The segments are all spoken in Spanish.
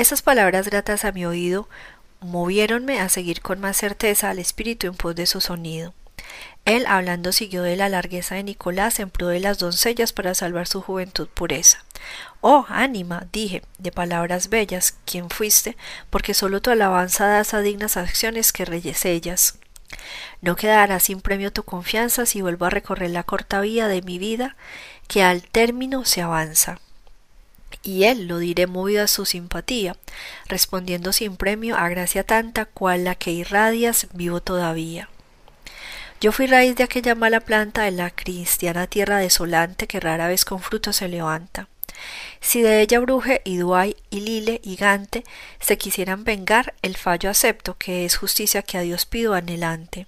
Esas palabras gratas a mi oído moviéronme a seguir con más certeza al espíritu en pos de su sonido. Él, hablando, siguió de la largueza de Nicolás en pro de las doncellas para salvar su juventud pureza. Oh, ánima, dije, de palabras bellas, ¿quién fuiste? Porque solo tu alabanza das a dignas acciones que reyes ellas. No quedará sin premio tu confianza si vuelvo a recorrer la corta vía de mi vida, que al término se avanza. Y él lo diré movido a su simpatía, respondiendo sin premio a gracia tanta cual la que irradias vivo todavía. Yo fui raíz de aquella mala planta de la cristiana tierra desolante que rara vez con fruto se levanta. Si de ella Bruje y Duay y Lile y Gante se quisieran vengar, el fallo acepto, que es justicia que a Dios pido anhelante.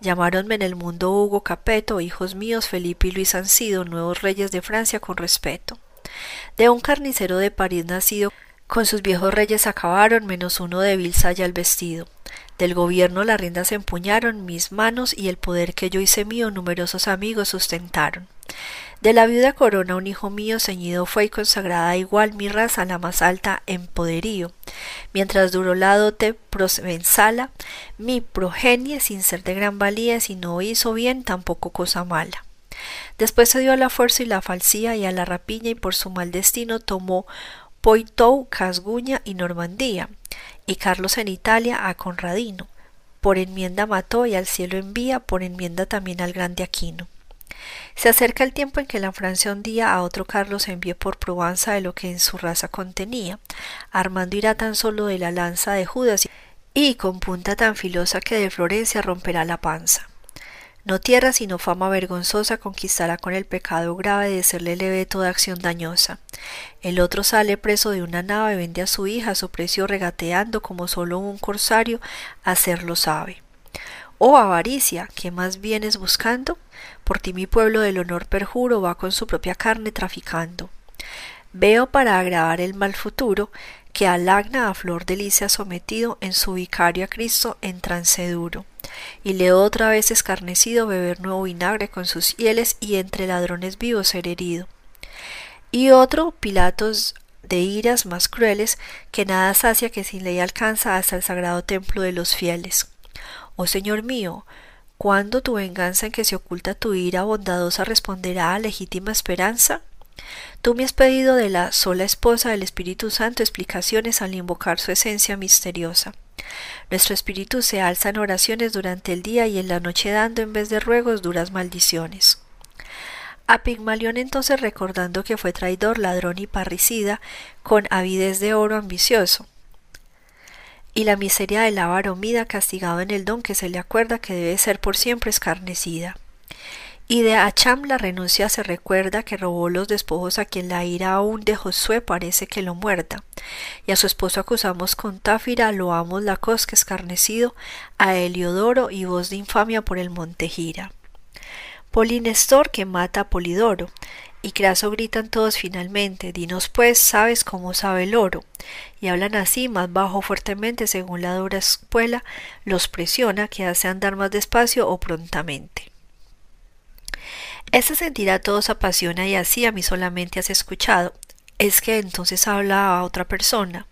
Llamáronme en el mundo Hugo Capeto, hijos míos Felipe y Luis han sido nuevos reyes de Francia con respeto. De un carnicero de París nacido, con sus viejos reyes acabaron, menos uno de vil saya el vestido. Del gobierno las riendas empuñaron mis manos y el poder que yo hice mío numerosos amigos sustentaron. De la viuda corona un hijo mío ceñido fue y consagrada igual mi raza la más alta en poderío. Mientras duró la dote provenzala, mi progenie sin ser de gran valía, si no hizo bien tampoco cosa mala. Después se dio a la fuerza y la falsía y a la rapiña y por su mal destino tomó Poitou, Casguña y Normandía, y Carlos en Italia a Conradino. Por enmienda mató y al cielo envía, por enmienda también al grande Aquino. Se acerca el tiempo en que la Francia un día a otro Carlos envió por probanza de lo que en su raza contenía. Armando irá tan solo de la lanza de Judas y con punta tan filosa que de Florencia romperá la panza. No tierra sino fama vergonzosa conquistará con el pecado grave de serle leve toda acción dañosa. El otro sale preso de una nave, vende a su hija a su precio regateando como solo un corsario hacerlo sabe. Oh avaricia, ¿qué más vienes buscando? Por ti mi pueblo del honor perjuro va con su propia carne traficando. Veo para agravar el mal futuro que alagna a flor de ha sometido en su vicario a Cristo en trance duro. Y leo otra vez escarnecido beber nuevo vinagre con sus hieles y entre ladrones vivos ser herido. Y otro, Pilatos de iras más crueles, que nada sacia que sin ley alcanza hasta el sagrado templo de los fieles. Oh Señor mío, ¿cuándo tu venganza en que se oculta tu ira bondadosa responderá a legítima esperanza? Tú me has pedido de la sola esposa del Espíritu Santo explicaciones al invocar su esencia misteriosa. Nuestro espíritu se alza en oraciones durante el día y en la noche dando en vez de ruegos duras maldiciones. A Pigmalión entonces recordando que fue traidor, ladrón y parricida, con avidez de oro ambicioso, y la miseria del avaro mida castigado en el don que se le acuerda que debe ser por siempre escarnecida. Y de Acham la renuncia se recuerda que robó los despojos a quien la ira aún de Josué parece que lo muerda. Y a su esposo acusamos con Táfira, lo amos la cosca escarnecido, a Heliodoro y voz de infamia por el monte Gira. Polinestor que mata a Polidoro, y Craso gritan todos finalmente, dinos pues, sabes cómo sabe el oro. Y hablan así, más bajo fuertemente, según la dura espuela los presiona, que hace andar más despacio o prontamente. Este sentir a todos apasiona y así a mí solamente has escuchado. Es que entonces habla a otra persona.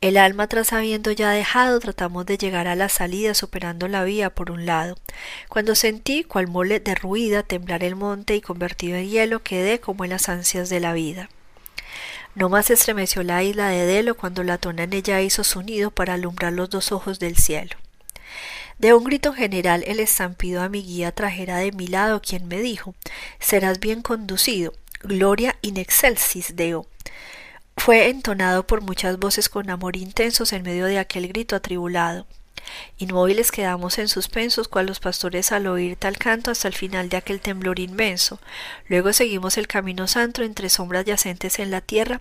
El alma tras habiendo ya dejado tratamos de llegar a la salida superando la vía por un lado. Cuando sentí cual mole derruida temblar el monte y convertido en hielo quedé como en las ansias de la vida. No más estremeció la isla de Delo cuando la tona en ella hizo su nido para alumbrar los dos ojos del cielo. De un grito general el estampido a mi guía trajera de mi lado quien me dijo Serás bien conducido. Gloria in excelsis Deo fue entonado por muchas voces con amor intensos en medio de aquel grito atribulado. Inmóviles quedamos en suspensos cual los pastores al oír tal canto hasta el final de aquel temblor inmenso. Luego seguimos el camino santo entre sombras yacentes en la tierra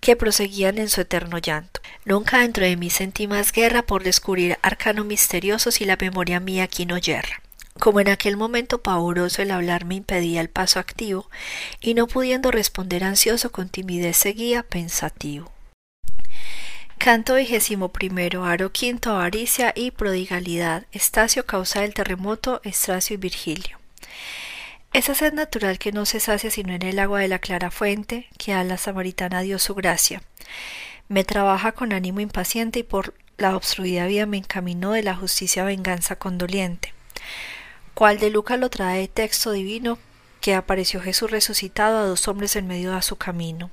que proseguían en su eterno llanto. Nunca dentro de mí sentí más guerra por descubrir arcano misterioso si la memoria mía aquí no yerra. Como en aquel momento pavoroso el hablar me impedía el paso activo, y no pudiendo responder ansioso con timidez seguía pensativo. Canto vigésimo primero, aro quinto, avaricia y prodigalidad, estacio causa del terremoto, Estracio y Virgilio. Esa sed natural que no se sacia sino en el agua de la clara fuente, que a la samaritana dio su gracia. me trabaja con ánimo impaciente y por la obstruida vía me encaminó de la justicia venganza condoliente. Cual de Lucas lo trae texto divino que apareció Jesús resucitado a dos hombres en medio de su camino.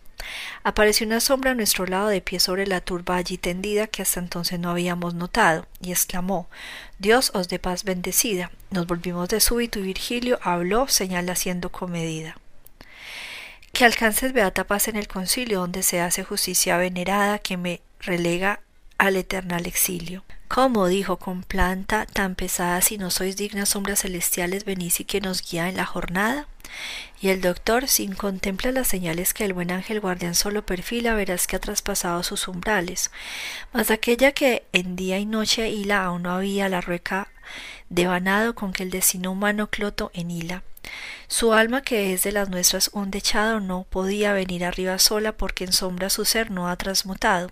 Apareció una sombra a nuestro lado de pie sobre la turba allí tendida que hasta entonces no habíamos notado, y exclamó Dios os dé paz bendecida. Nos volvimos de súbito y Virgilio habló, señal haciendo comedida. Que alcances beata paz en el concilio donde se hace justicia venerada que me relega al eternal exilio. ¿Cómo? dijo con planta tan pesada si no sois dignas sombras celestiales venís y que nos guía en la jornada. Y el doctor, sin contempla las señales que el buen ángel guardián solo perfila, verás que ha traspasado sus umbrales. Mas aquella que en día y noche hila aún no había la rueca devanado con que el destino humano cloto en hila. Su alma, que es de las nuestras un dechado, no podía venir arriba sola porque en sombra su ser no ha transmutado.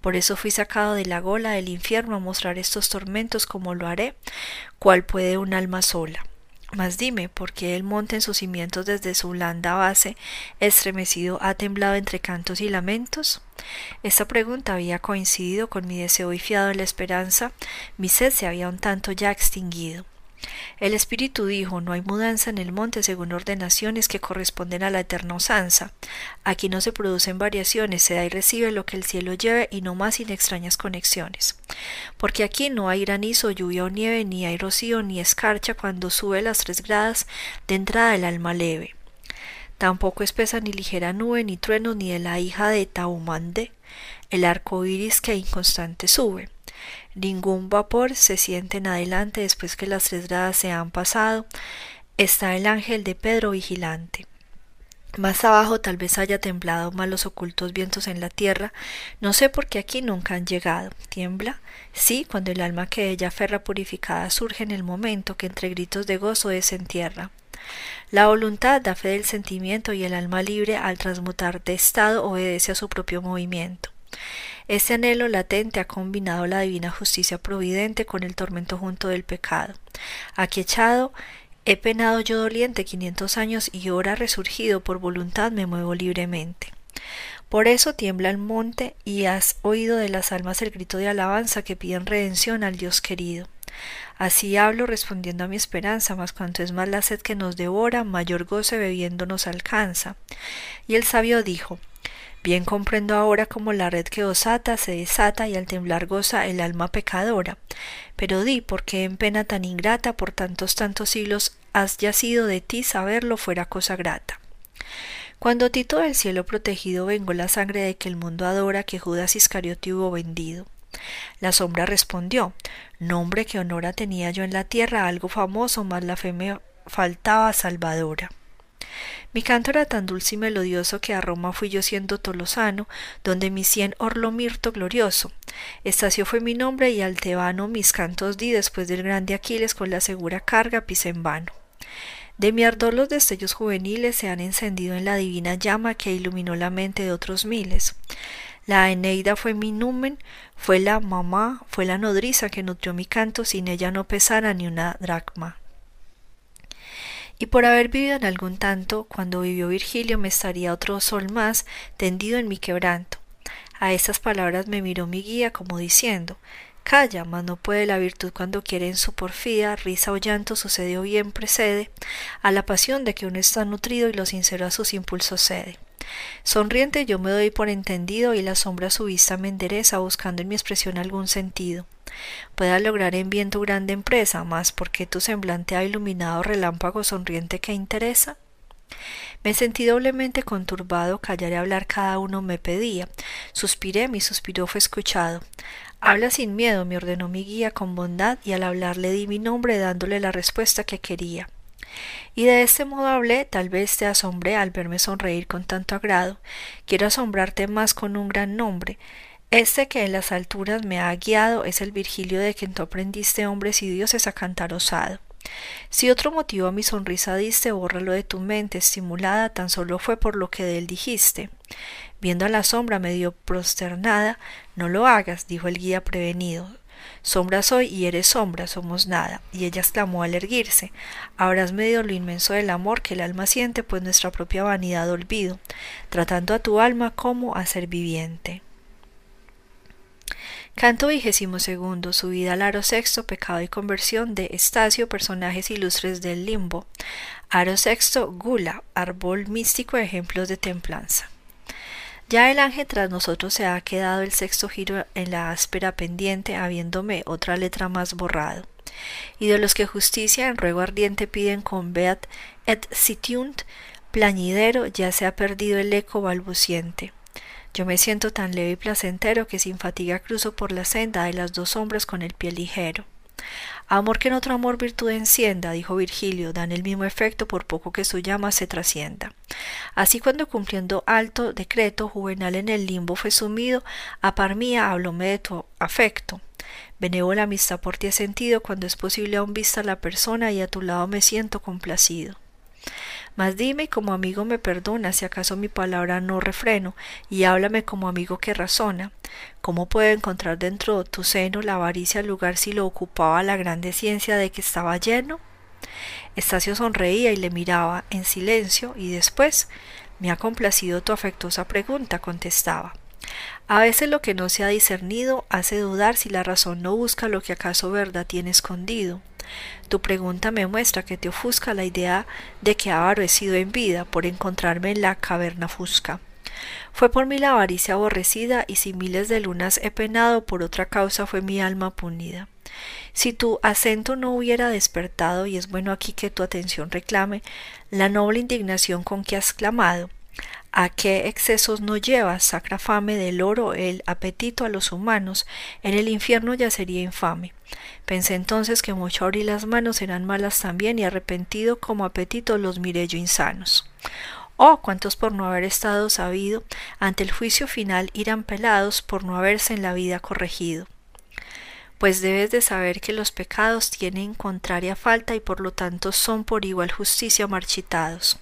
Por eso fui sacado de la gola del infierno a mostrar estos tormentos como lo haré, cual puede un alma sola. Mas dime, ¿por qué el monte en sus cimientos desde su blanda base, estremecido, ha temblado entre cantos y lamentos? Esta pregunta había coincidido con mi deseo y fiado en la esperanza, mi sed se había un tanto ya extinguido. El espíritu dijo no hay mudanza en el monte según ordenaciones que corresponden a la eterna usanza. Aquí no se producen variaciones, se da y recibe lo que el cielo lleve y no más sin extrañas conexiones. Porque aquí no hay granizo, lluvia o nieve, ni hay rocío ni escarcha cuando sube las tres gradas de entrada del alma leve. Tampoco espesa ni ligera nube, ni trueno, ni de la hija de Taumande, el arco iris que inconstante sube. Ningún vapor se siente en adelante después que las tres gradas se han pasado. Está el ángel de Pedro vigilante. Más abajo tal vez haya temblado malos ocultos vientos en la tierra, no sé por qué aquí nunca han llegado. ¿Tiembla? Sí, cuando el alma que ella ferra purificada surge en el momento que entre gritos de gozo desentierra. La voluntad da fe del sentimiento y el alma libre al transmutar de estado obedece a su propio movimiento. Este anhelo latente ha combinado la divina justicia providente con el tormento junto del pecado. Aquí echado he penado yo doliente quinientos años y ahora resurgido por voluntad me muevo libremente. Por eso tiembla el monte y has oído de las almas el grito de alabanza que piden redención al Dios querido. Así hablo respondiendo a mi esperanza, mas cuanto es más la sed que nos devora, mayor goce bebiendo nos alcanza. Y el sabio dijo Bien comprendo ahora cómo la red que os ata se desata y al temblar goza el alma pecadora. Pero di, ¿por qué en pena tan ingrata por tantos tantos siglos has yacido de ti saberlo fuera cosa grata? Cuando Tito del cielo protegido vengó la sangre de que el mundo adora que Judas Iscariote hubo vendido. La sombra respondió Nombre que honora tenía yo en la tierra, algo famoso, mas la fe me faltaba salvadora. Mi canto era tan dulce y melodioso que a Roma fui yo siendo tolosano, donde mi cien orlo mirto glorioso. Estacio fue mi nombre y al tebano mis cantos di después del grande Aquiles con la segura carga pisé en vano. De mi ardor los destellos juveniles se han encendido en la divina llama que iluminó la mente de otros miles. La Eneida fue mi numen, fue la mamá, fue la nodriza que nutrió mi canto, sin ella no pesara ni una dracma y por haber vivido en algún tanto, cuando vivió Virgilio me estaría otro sol más tendido en mi quebranto. A estas palabras me miró mi guía como diciendo Calla, mas no puede la virtud cuando quiere en su porfía, risa o llanto sucedió bien precede, a la pasión de que uno está nutrido y lo sincero a sus impulsos cede. Sonriente yo me doy por entendido y la sombra su vista me endereza buscando en mi expresión algún sentido pueda lograr en bien tu grande empresa, mas porque tu semblante ha iluminado relámpago sonriente que interesa? Me sentí doblemente conturbado, callar y hablar cada uno me pedía. Suspiré, mi suspiro fue escuchado. Habla sin miedo, me ordenó mi guía con bondad, y al hablar le di mi nombre dándole la respuesta que quería. Y de este modo hablé, tal vez te asombré al verme sonreír con tanto agrado. Quiero asombrarte más con un gran nombre. Este que en las alturas me ha guiado es el Virgilio de quien tú aprendiste hombres y dioses a cantar osado. Si otro motivo a mi sonrisa diste, bórralo de tu mente, estimulada tan solo fue por lo que de él dijiste. Viendo a la sombra medio prosternada, no lo hagas, dijo el guía prevenido. Sombra soy y eres sombra, somos nada. Y ella exclamó al erguirse. Habrás medido lo inmenso del amor que el alma siente, pues nuestra propia vanidad olvido, tratando a tu alma como a ser viviente. Canto vigésimo segundo, subida al aro sexto, pecado y conversión de Estacio, personajes ilustres del limbo. Aro sexto, gula, árbol místico, ejemplos de templanza. Ya el ángel tras nosotros se ha quedado el sexto giro en la áspera pendiente, habiéndome otra letra más borrado. Y de los que justicia en ruego ardiente piden con beat et sitiunt, plañidero, ya se ha perdido el eco balbuciente. Yo me siento tan leve y placentero que sin fatiga cruzo por la senda de las dos sombras con el pie ligero. Amor que en otro amor virtud encienda, dijo Virgilio, dan el mismo efecto por poco que su llama se trascienda. Así cuando cumpliendo alto decreto juvenal en el limbo fue sumido, a par mía hablóme de tu afecto. Benévola amistad por ti he sentido cuando es posible aún vista la persona y a tu lado me siento complacido. Mas dime y como amigo me perdona si acaso mi palabra no refreno, y háblame como amigo que razona. ¿Cómo puedo encontrar dentro de tu seno la avaricia lugar si lo ocupaba la grande ciencia de que estaba lleno? Estacio sonreía y le miraba en silencio, y después me ha complacido tu afectuosa pregunta, contestaba. A veces lo que no se ha discernido hace dudar si la razón no busca lo que acaso verdad tiene escondido. Tu pregunta me muestra que te ofusca la idea de que avaro he en vida por encontrarme en la caverna fusca. Fue por mí la avaricia aborrecida y si miles de lunas he penado por otra causa fue mi alma punida. Si tu acento no hubiera despertado, y es bueno aquí que tu atención reclame, la noble indignación con que has clamado, ¿A qué excesos no lleva, sacra fame del oro, el apetito a los humanos? En el infierno ya sería infame. Pensé entonces que mucho abrir las manos eran malas también y arrepentido como apetito los miré yo insanos. Oh, cuántos por no haber estado sabido, ante el juicio final irán pelados por no haberse en la vida corregido. Pues debes de saber que los pecados tienen contraria falta y por lo tanto son por igual justicia marchitados.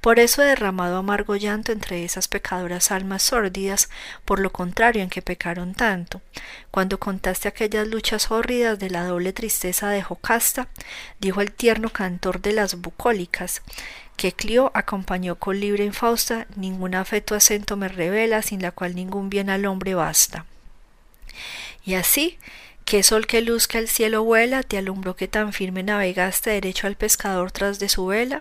Por eso he derramado amargo llanto entre esas pecadoras almas sórdidas, por lo contrario en que pecaron tanto. Cuando contaste aquellas luchas hórridas de la doble tristeza de Jocasta, dijo el tierno cantor de las bucólicas, que Clio acompañó con libre infausta, ningún afeto acento me revela, sin la cual ningún bien al hombre basta. Y así, ¿Qué sol que luzca el cielo vuela, te alumbró que tan firme navegaste derecho al pescador tras de su vela?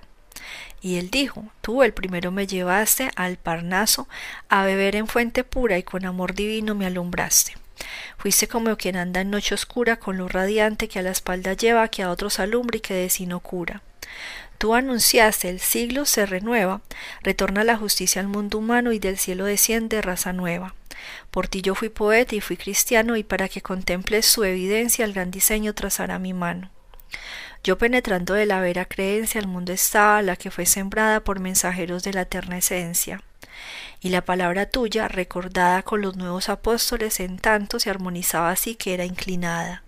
Y él dijo, tú el primero me llevaste al Parnaso a beber en fuente pura y con amor divino me alumbraste. Fuiste como quien anda en noche oscura con luz radiante que a la espalda lleva, que a otros alumbra y que de sí no cura. Tú anunciaste, el siglo se renueva, retorna la justicia al mundo humano y del cielo desciende raza nueva. Por ti yo fui poeta y fui cristiano y para que contemples su evidencia el gran diseño trazará mi mano. Yo penetrando de la vera creencia al mundo estaba la que fue sembrada por mensajeros de la eterna esencia. Y la palabra tuya, recordada con los nuevos apóstoles, en tanto se armonizaba así que era inclinada.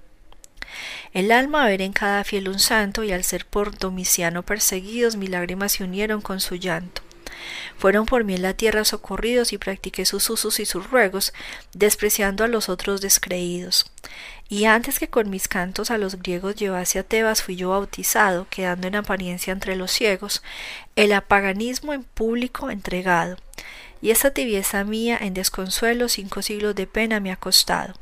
El alma a ver en cada fiel un santo, y al ser por Domiciano perseguidos, mis lágrimas se unieron con su llanto. Fueron por mí en la tierra socorridos y practiqué sus usos y sus ruegos, despreciando a los otros descreídos. Y antes que con mis cantos a los griegos llevase a Tebas fui yo bautizado, quedando en apariencia entre los ciegos, el apaganismo en público entregado. Y esta tibieza mía en desconsuelo cinco siglos de pena me ha costado.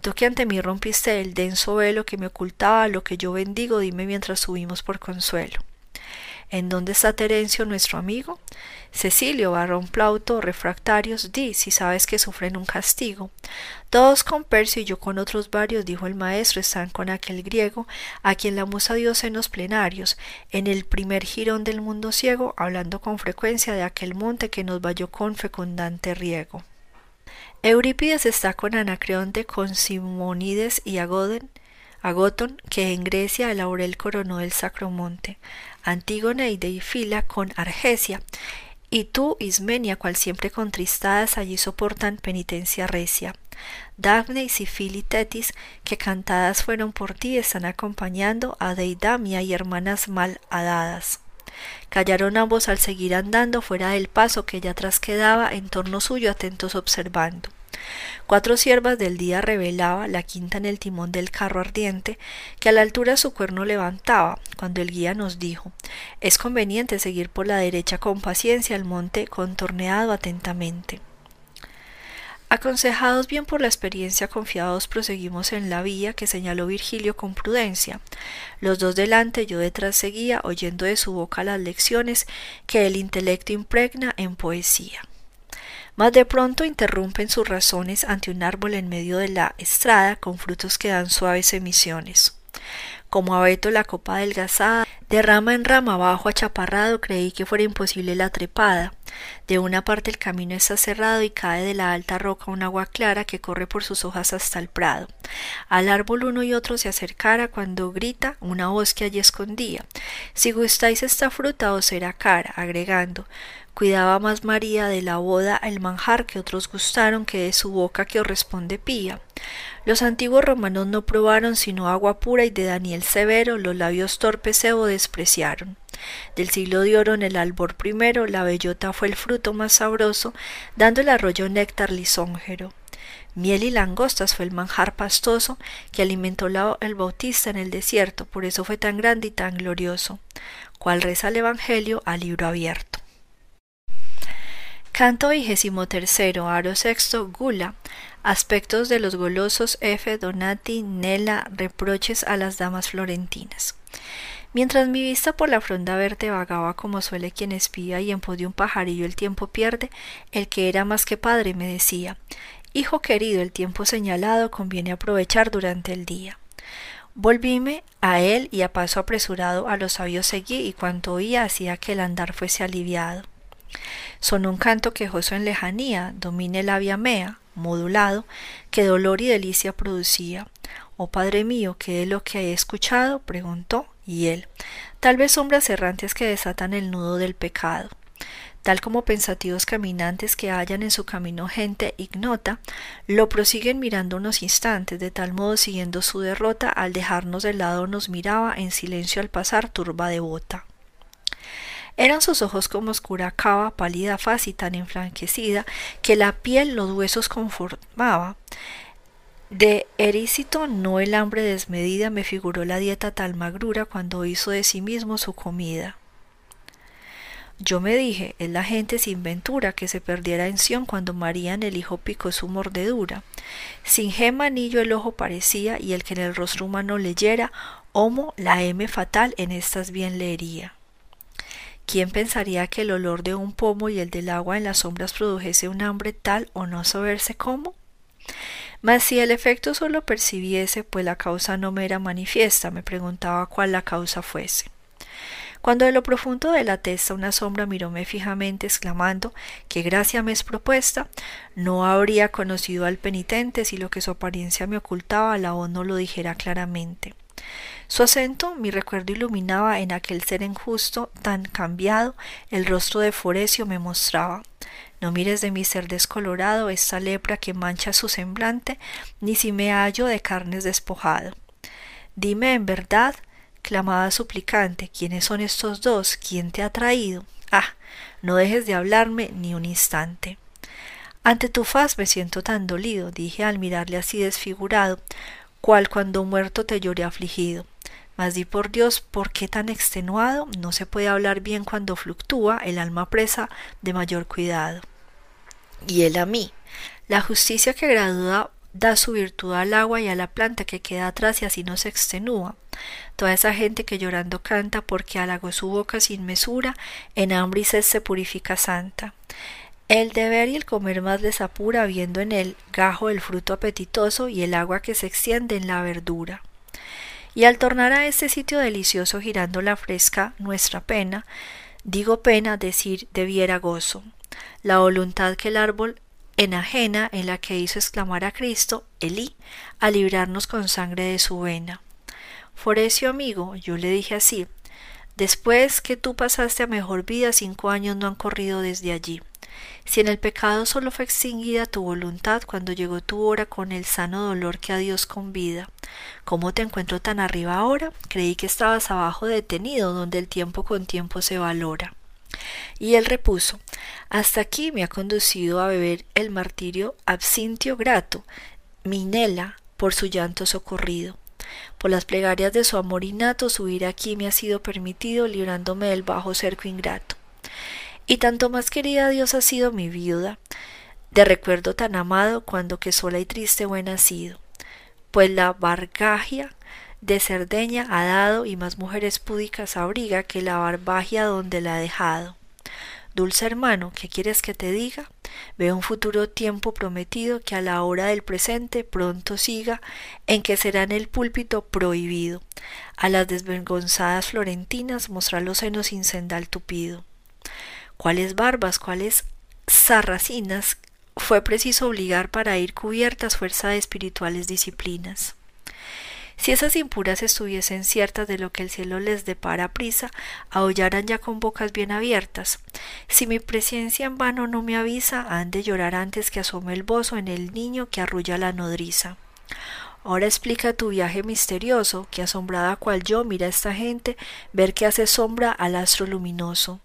Tú que ante mí rompiste el denso velo que me ocultaba lo que yo bendigo, dime mientras subimos por consuelo. ¿En dónde está Terencio, nuestro amigo? Cecilio, varón Plauto, refractarios, di si sabes que sufren un castigo. Todos con Percio y yo con otros varios, dijo el maestro, están con aquel griego, a quien la musa dio en los plenarios, en el primer jirón del mundo ciego, hablando con frecuencia de aquel monte que nos vayó con fecundante riego. Eurípides está con Anacreonte, con Simónides y Agoden, Agotón, que en Grecia el laurel coronó el sacro monte. Antígona y Deifila con Argesia, y tú, Ismenia, cual siempre contristadas allí soportan penitencia recia. Dafne y Sifil y Tetis, que cantadas fueron por ti, están acompañando a Deidamia y hermanas mal hadadas. Callaron ambos al seguir andando fuera del paso que ya atrás quedaba en torno suyo atentos observando. Cuatro siervas del día revelaba, la quinta en el timón del carro ardiente, que a la altura su cuerno levantaba, cuando el guía nos dijo es conveniente seguir por la derecha con paciencia el monte contorneado atentamente. Aconsejados bien por la experiencia, confiados proseguimos en la vía que señaló Virgilio con prudencia. Los dos delante, yo detrás seguía, oyendo de su boca las lecciones que el intelecto impregna en poesía. Mas de pronto interrumpen sus razones ante un árbol en medio de la estrada con frutos que dan suaves emisiones. Como abeto la copa adelgazada, de rama en rama abajo achaparrado, creí que fuera imposible la trepada. De una parte el camino está cerrado y cae de la alta roca un agua clara que corre por sus hojas hasta el prado. Al árbol uno y otro se acercara cuando grita una voz que allí escondía. Si gustáis esta fruta os será cara, agregando Cuidaba más María de la boda el manjar que otros gustaron que de su boca que os responde pía. Los antiguos romanos no probaron sino agua pura y de Daniel Severo los labios torpes Sebo despreciaron. Del siglo de oro en el albor primero la bellota fue el fruto más sabroso, dando el arroyo néctar lisonjero. Miel y langostas fue el manjar pastoso que alimentó el bautista en el desierto, por eso fue tan grande y tan glorioso, cual reza el Evangelio a libro abierto. Canto vigésimo tercero, aro sexto, gula. Aspectos de los golosos F. Donati, Nela, reproches a las damas florentinas. Mientras mi vista por la fronda verde vagaba como suele quien espía y en pos de un pajarillo el tiempo pierde, el que era más que padre me decía Hijo querido, el tiempo señalado conviene aprovechar durante el día. Volvíme a él y a paso apresurado a los sabios seguí y cuanto oía hacía que el andar fuese aliviado. Sonó un canto quejoso en lejanía, domine la via mea, modulado, que dolor y delicia producía. Oh Padre mío, ¿qué es lo que he escuchado? preguntó, y él, tal vez sombras errantes que desatan el nudo del pecado. Tal como pensativos caminantes que hallan en su camino gente ignota, lo prosiguen mirando unos instantes, de tal modo siguiendo su derrota, al dejarnos de lado nos miraba en silencio al pasar turba devota. Eran sus ojos como oscura cava, pálida faz y tan enflanquecida que la piel los huesos conformaba. De Erícito no el hambre desmedida me figuró la dieta tal magrura cuando hizo de sí mismo su comida. Yo me dije, es la gente sin ventura que se perdiera en Sion cuando María en el hijo picó su mordedura. Sin gema anillo el ojo parecía, y el que en el rostro humano leyera, homo la M fatal en estas bien leería. ¿Quién pensaría que el olor de un pomo y el del agua en las sombras produjese un hambre tal o no saberse cómo? Mas si el efecto solo percibiese, pues la causa no me era manifiesta, me preguntaba cuál la causa fuese. Cuando de lo profundo de la testa una sombra miróme fijamente, exclamando que gracia me es propuesta, no habría conocido al penitente si lo que su apariencia me ocultaba la voz no lo dijera claramente. Su acento mi recuerdo iluminaba en aquel ser injusto tan cambiado, el rostro de Forecio me mostraba. No mires de mi ser descolorado esta lepra que mancha su semblante, ni si me hallo de carnes despojado. Dime en verdad, clamaba suplicante, ¿quiénes son estos dos? ¿Quién te ha traído? Ah, no dejes de hablarme ni un instante. Ante tu faz me siento tan dolido, dije al mirarle así desfigurado, cual cuando muerto te lloré afligido. Mas di por Dios, ¿por qué tan extenuado? No se puede hablar bien cuando fluctúa el alma presa de mayor cuidado. Y él a mí. La justicia que gradúa da su virtud al agua y a la planta que queda atrás y así no se extenúa. Toda esa gente que llorando canta porque halagó su boca sin mesura, en hambre y sed se purifica santa. El deber y el comer más les apura, viendo en el gajo el fruto apetitoso y el agua que se extiende en la verdura. Y al tornar a este sitio delicioso girando la fresca nuestra pena, digo pena decir debiera gozo, la voluntad que el árbol enajena en la que hizo exclamar a Cristo, Elí, a librarnos con sangre de su vena. Forecio amigo, yo le dije así, después que tú pasaste a mejor vida, cinco años no han corrido desde allí. Si en el pecado solo fue extinguida tu voluntad cuando llegó tu hora con el sano dolor que a Dios convida, ¿cómo te encuentro tan arriba ahora? Creí que estabas abajo detenido, donde el tiempo con tiempo se valora. Y él repuso Hasta aquí me ha conducido a beber el martirio absintio grato, Minela, por su llanto socorrido. Por las plegarias de su amor innato subir aquí me ha sido permitido, librándome del bajo cerco ingrato y tanto más querida Dios ha sido mi viuda, de recuerdo tan amado cuando que sola y triste fue nacido, pues la bargagia de Cerdeña ha dado y más mujeres púdicas abriga que la barbagia donde la ha dejado. Dulce hermano, ¿qué quieres que te diga? Veo un futuro tiempo prometido que a la hora del presente pronto siga, en que será en el púlpito prohibido a las desvergonzadas florentinas mostrar los senos sin sendal tupido. ¿Cuáles barbas, cuáles sarracinas fue preciso obligar para ir cubiertas fuerza de espirituales disciplinas? Si esas impuras estuviesen ciertas de lo que el cielo les depara prisa, aullaran ya con bocas bien abiertas. Si mi presencia en vano no me avisa, han de llorar antes que asome el bozo en el niño que arrulla la nodriza. Ahora explica tu viaje misterioso, que asombrada cual yo mira a esta gente ver que hace sombra al astro luminoso.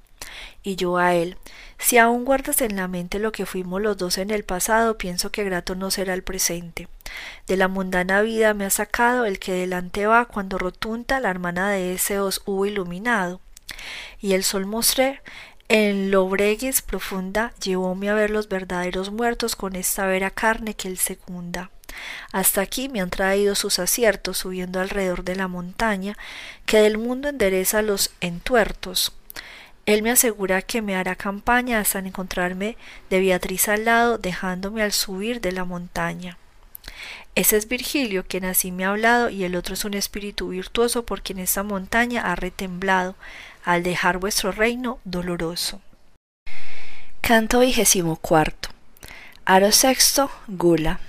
Y yo a él, si aún guardas en la mente lo que fuimos los dos en el pasado, pienso que grato no será el presente. De la mundana vida me ha sacado el que delante va cuando rotunda la hermana de ese os hubo iluminado. Y el sol mostré en lobregues profunda llevóme a ver los verdaderos muertos con esta vera carne que él secunda. Hasta aquí me han traído sus aciertos subiendo alrededor de la montaña, que del mundo endereza los entuertos. Él me asegura que me hará campaña hasta encontrarme de Beatriz al lado, dejándome al subir de la montaña. Ese es Virgilio, quien así me ha hablado, y el otro es un espíritu virtuoso por quien esta montaña ha retemblado, al dejar vuestro reino doloroso. Canto vigésimo cuarto. Aro sexto, Gula.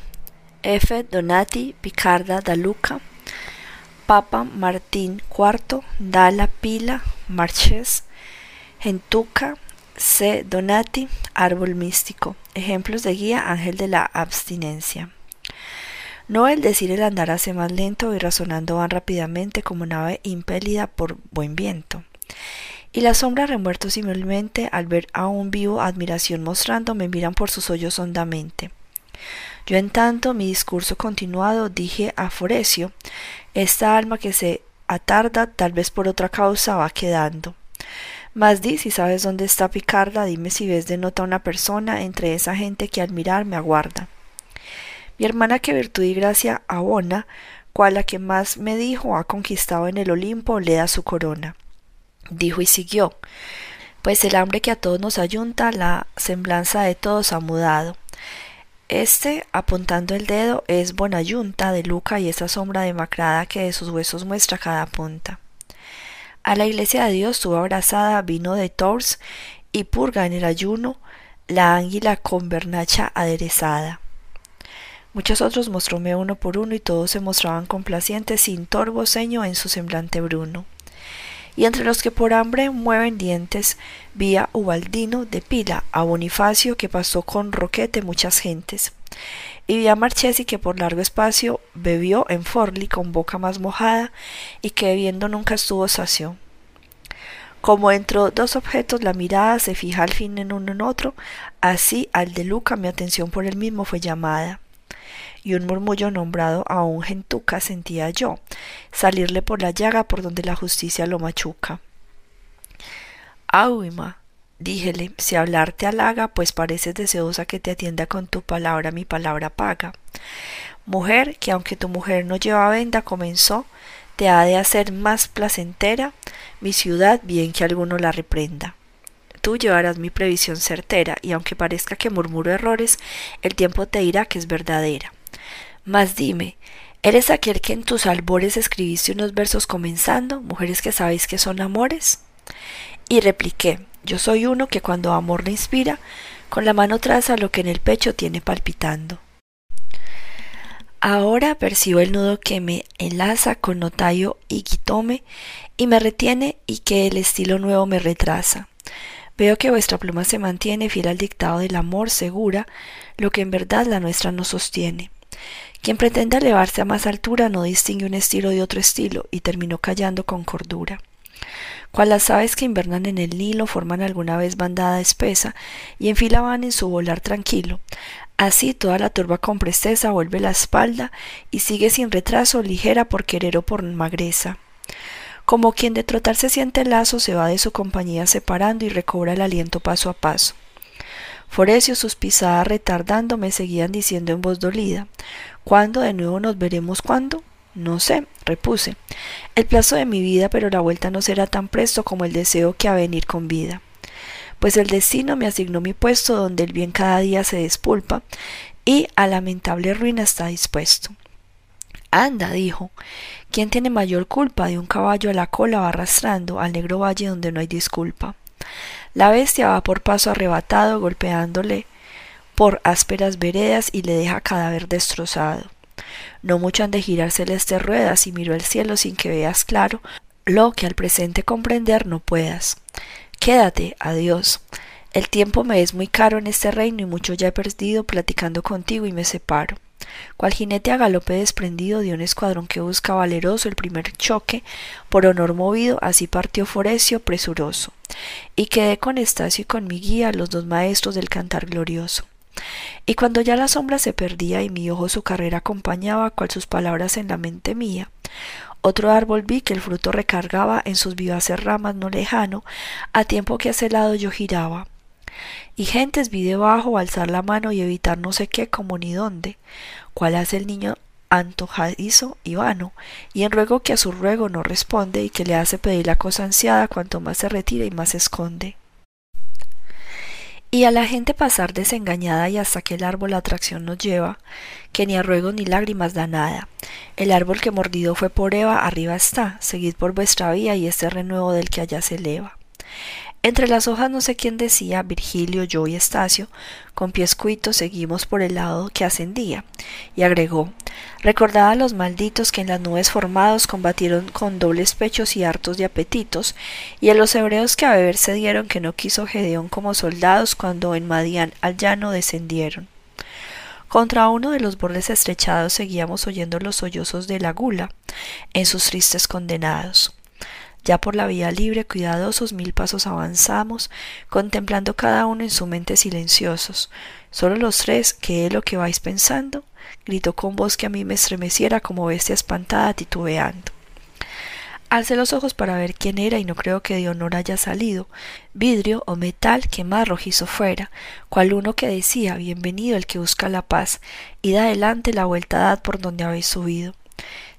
F. Donati, Picarda da Luca. Papa Martín IV, Dalla Pila, Marches, Gentuca, C. Donati, Árbol místico. Ejemplos de guía Ángel de la abstinencia. No el decir el andar hace más lento y razonando van rápidamente como nave impelida por buen viento. Y la sombra remuerto simplemente al ver a un vivo admiración mostrando me miran por sus hoyos hondamente. Yo en tanto mi discurso continuado dije a Forecio, esta alma que se atarda tal vez por otra causa va quedando. Mas di si sabes dónde está Picarda, dime si ves de nota una persona entre esa gente que al mirar me aguarda. Mi hermana que virtud y gracia abona, cual la que más me dijo ha conquistado en el Olimpo, le da su corona. Dijo y siguió, pues el hambre que a todos nos ayunta, la semblanza de todos ha mudado. Este, apuntando el dedo, es Bonayunta de Luca y esa sombra demacrada que de sus huesos muestra cada punta. A la iglesia de Dios tuvo abrazada vino de Tours y purga en el ayuno la ánguila con bernacha aderezada. Muchos otros mostróme uno por uno y todos se mostraban complacientes sin torvo ceño en su semblante bruno. Y entre los que por hambre mueven dientes, vi a Ubaldino de Pila, a Bonifacio que pasó con Roquete muchas gentes y vi a Marchesi que por largo espacio bebió en Forli con boca más mojada y que bebiendo nunca estuvo sacio. Como entre dos objetos la mirada se fija al fin en uno en otro, así al de Luca mi atención por el mismo fue llamada. Y un murmullo nombrado a un gentuca sentía yo, salirle por la llaga por donde la justicia lo machuca. Auima, Díjele, si hablar te halaga, pues pareces deseosa que te atienda con tu palabra, mi palabra paga. Mujer, que aunque tu mujer no lleva venda, comenzó, te ha de hacer más placentera mi ciudad, bien que alguno la reprenda. Tú llevarás mi previsión certera, y aunque parezca que murmuro errores, el tiempo te dirá que es verdadera. Mas dime, ¿eres aquel que en tus albores escribiste unos versos comenzando, mujeres que sabéis que son amores? Y repliqué, yo soy uno que cuando amor le inspira, con la mano traza lo que en el pecho tiene palpitando. Ahora percibo el nudo que me enlaza con notayo y quitome y me retiene y que el estilo nuevo me retrasa. Veo que vuestra pluma se mantiene fiel al dictado del amor segura, lo que en verdad la nuestra no sostiene. Quien pretende elevarse a más altura no distingue un estilo de otro estilo y terminó callando con cordura cual las aves que invernan en el Nilo forman alguna vez bandada espesa y en fila van en su volar tranquilo. Así toda la turba con presteza vuelve la espalda y sigue sin retraso, ligera por querer o por magreza. Como quien de trotar se siente lazo, se va de su compañía separando y recobra el aliento paso a paso. Forecio, sus pisadas retardando, me seguían diciendo en voz dolida ¿Cuándo de nuevo nos veremos? ¿Cuándo? No sé, repuse. El plazo de mi vida, pero la vuelta no será tan presto como el deseo que a venir con vida. Pues el destino me asignó mi puesto donde el bien cada día se despulpa y a lamentable ruina está dispuesto. Anda, dijo, ¿quién tiene mayor culpa de un caballo a la cola va arrastrando al negro valle donde no hay disculpa? La bestia va por paso arrebatado, golpeándole por ásperas veredas y le deja cadáver destrozado. No mucho han de girar celestes ruedas y miro el cielo sin que veas claro lo que al presente comprender no puedas. Quédate, adiós. El tiempo me es muy caro en este reino y mucho ya he perdido platicando contigo y me separo. Cual jinete a galope desprendido de un escuadrón que busca valeroso el primer choque, por honor movido, así partió Forecio presuroso, y quedé con Estacio y con mi guía los dos maestros del cantar glorioso. Y cuando ya la sombra se perdía y mi ojo su carrera acompañaba, cual sus palabras en la mente mía, otro árbol vi que el fruto recargaba en sus vivaces ramas no lejano, a tiempo que a ese lado yo giraba. Y gentes vi debajo alzar la mano y evitar no sé qué como ni dónde, cual hace el niño antojadizo y vano, y en ruego que a su ruego no responde y que le hace pedir la cosa ansiada cuanto más se retira y más se esconde y a la gente pasar desengañada y hasta que el árbol la atracción nos lleva, que ni a ruego ni lágrimas da nada. El árbol que mordido fue por Eva, arriba está, seguid por vuestra vía y este renuevo del que allá se eleva. Entre las hojas no sé quién decía, Virgilio, yo y Estacio, con pies cuitos seguimos por el lado que ascendía, y agregó, recordad a los malditos que en las nubes formados combatieron con dobles pechos y hartos de apetitos, y a los hebreos que a beber se dieron que no quiso Gedeón como soldados cuando en Madián al llano descendieron. Contra uno de los bordes estrechados seguíamos oyendo los sollozos de la gula en sus tristes condenados. Ya por la vía libre, cuidadosos, mil pasos avanzamos, contemplando cada uno en su mente silenciosos. Solo los tres, ¿qué es lo que vais pensando? gritó con voz que a mí me estremeciera como bestia espantada titubeando. Alcé los ojos para ver quién era y no creo que de honor haya salido, vidrio o metal que más rojizo fuera, cual uno que decía bienvenido el que busca la paz, id adelante la vuelta dad por donde habéis subido.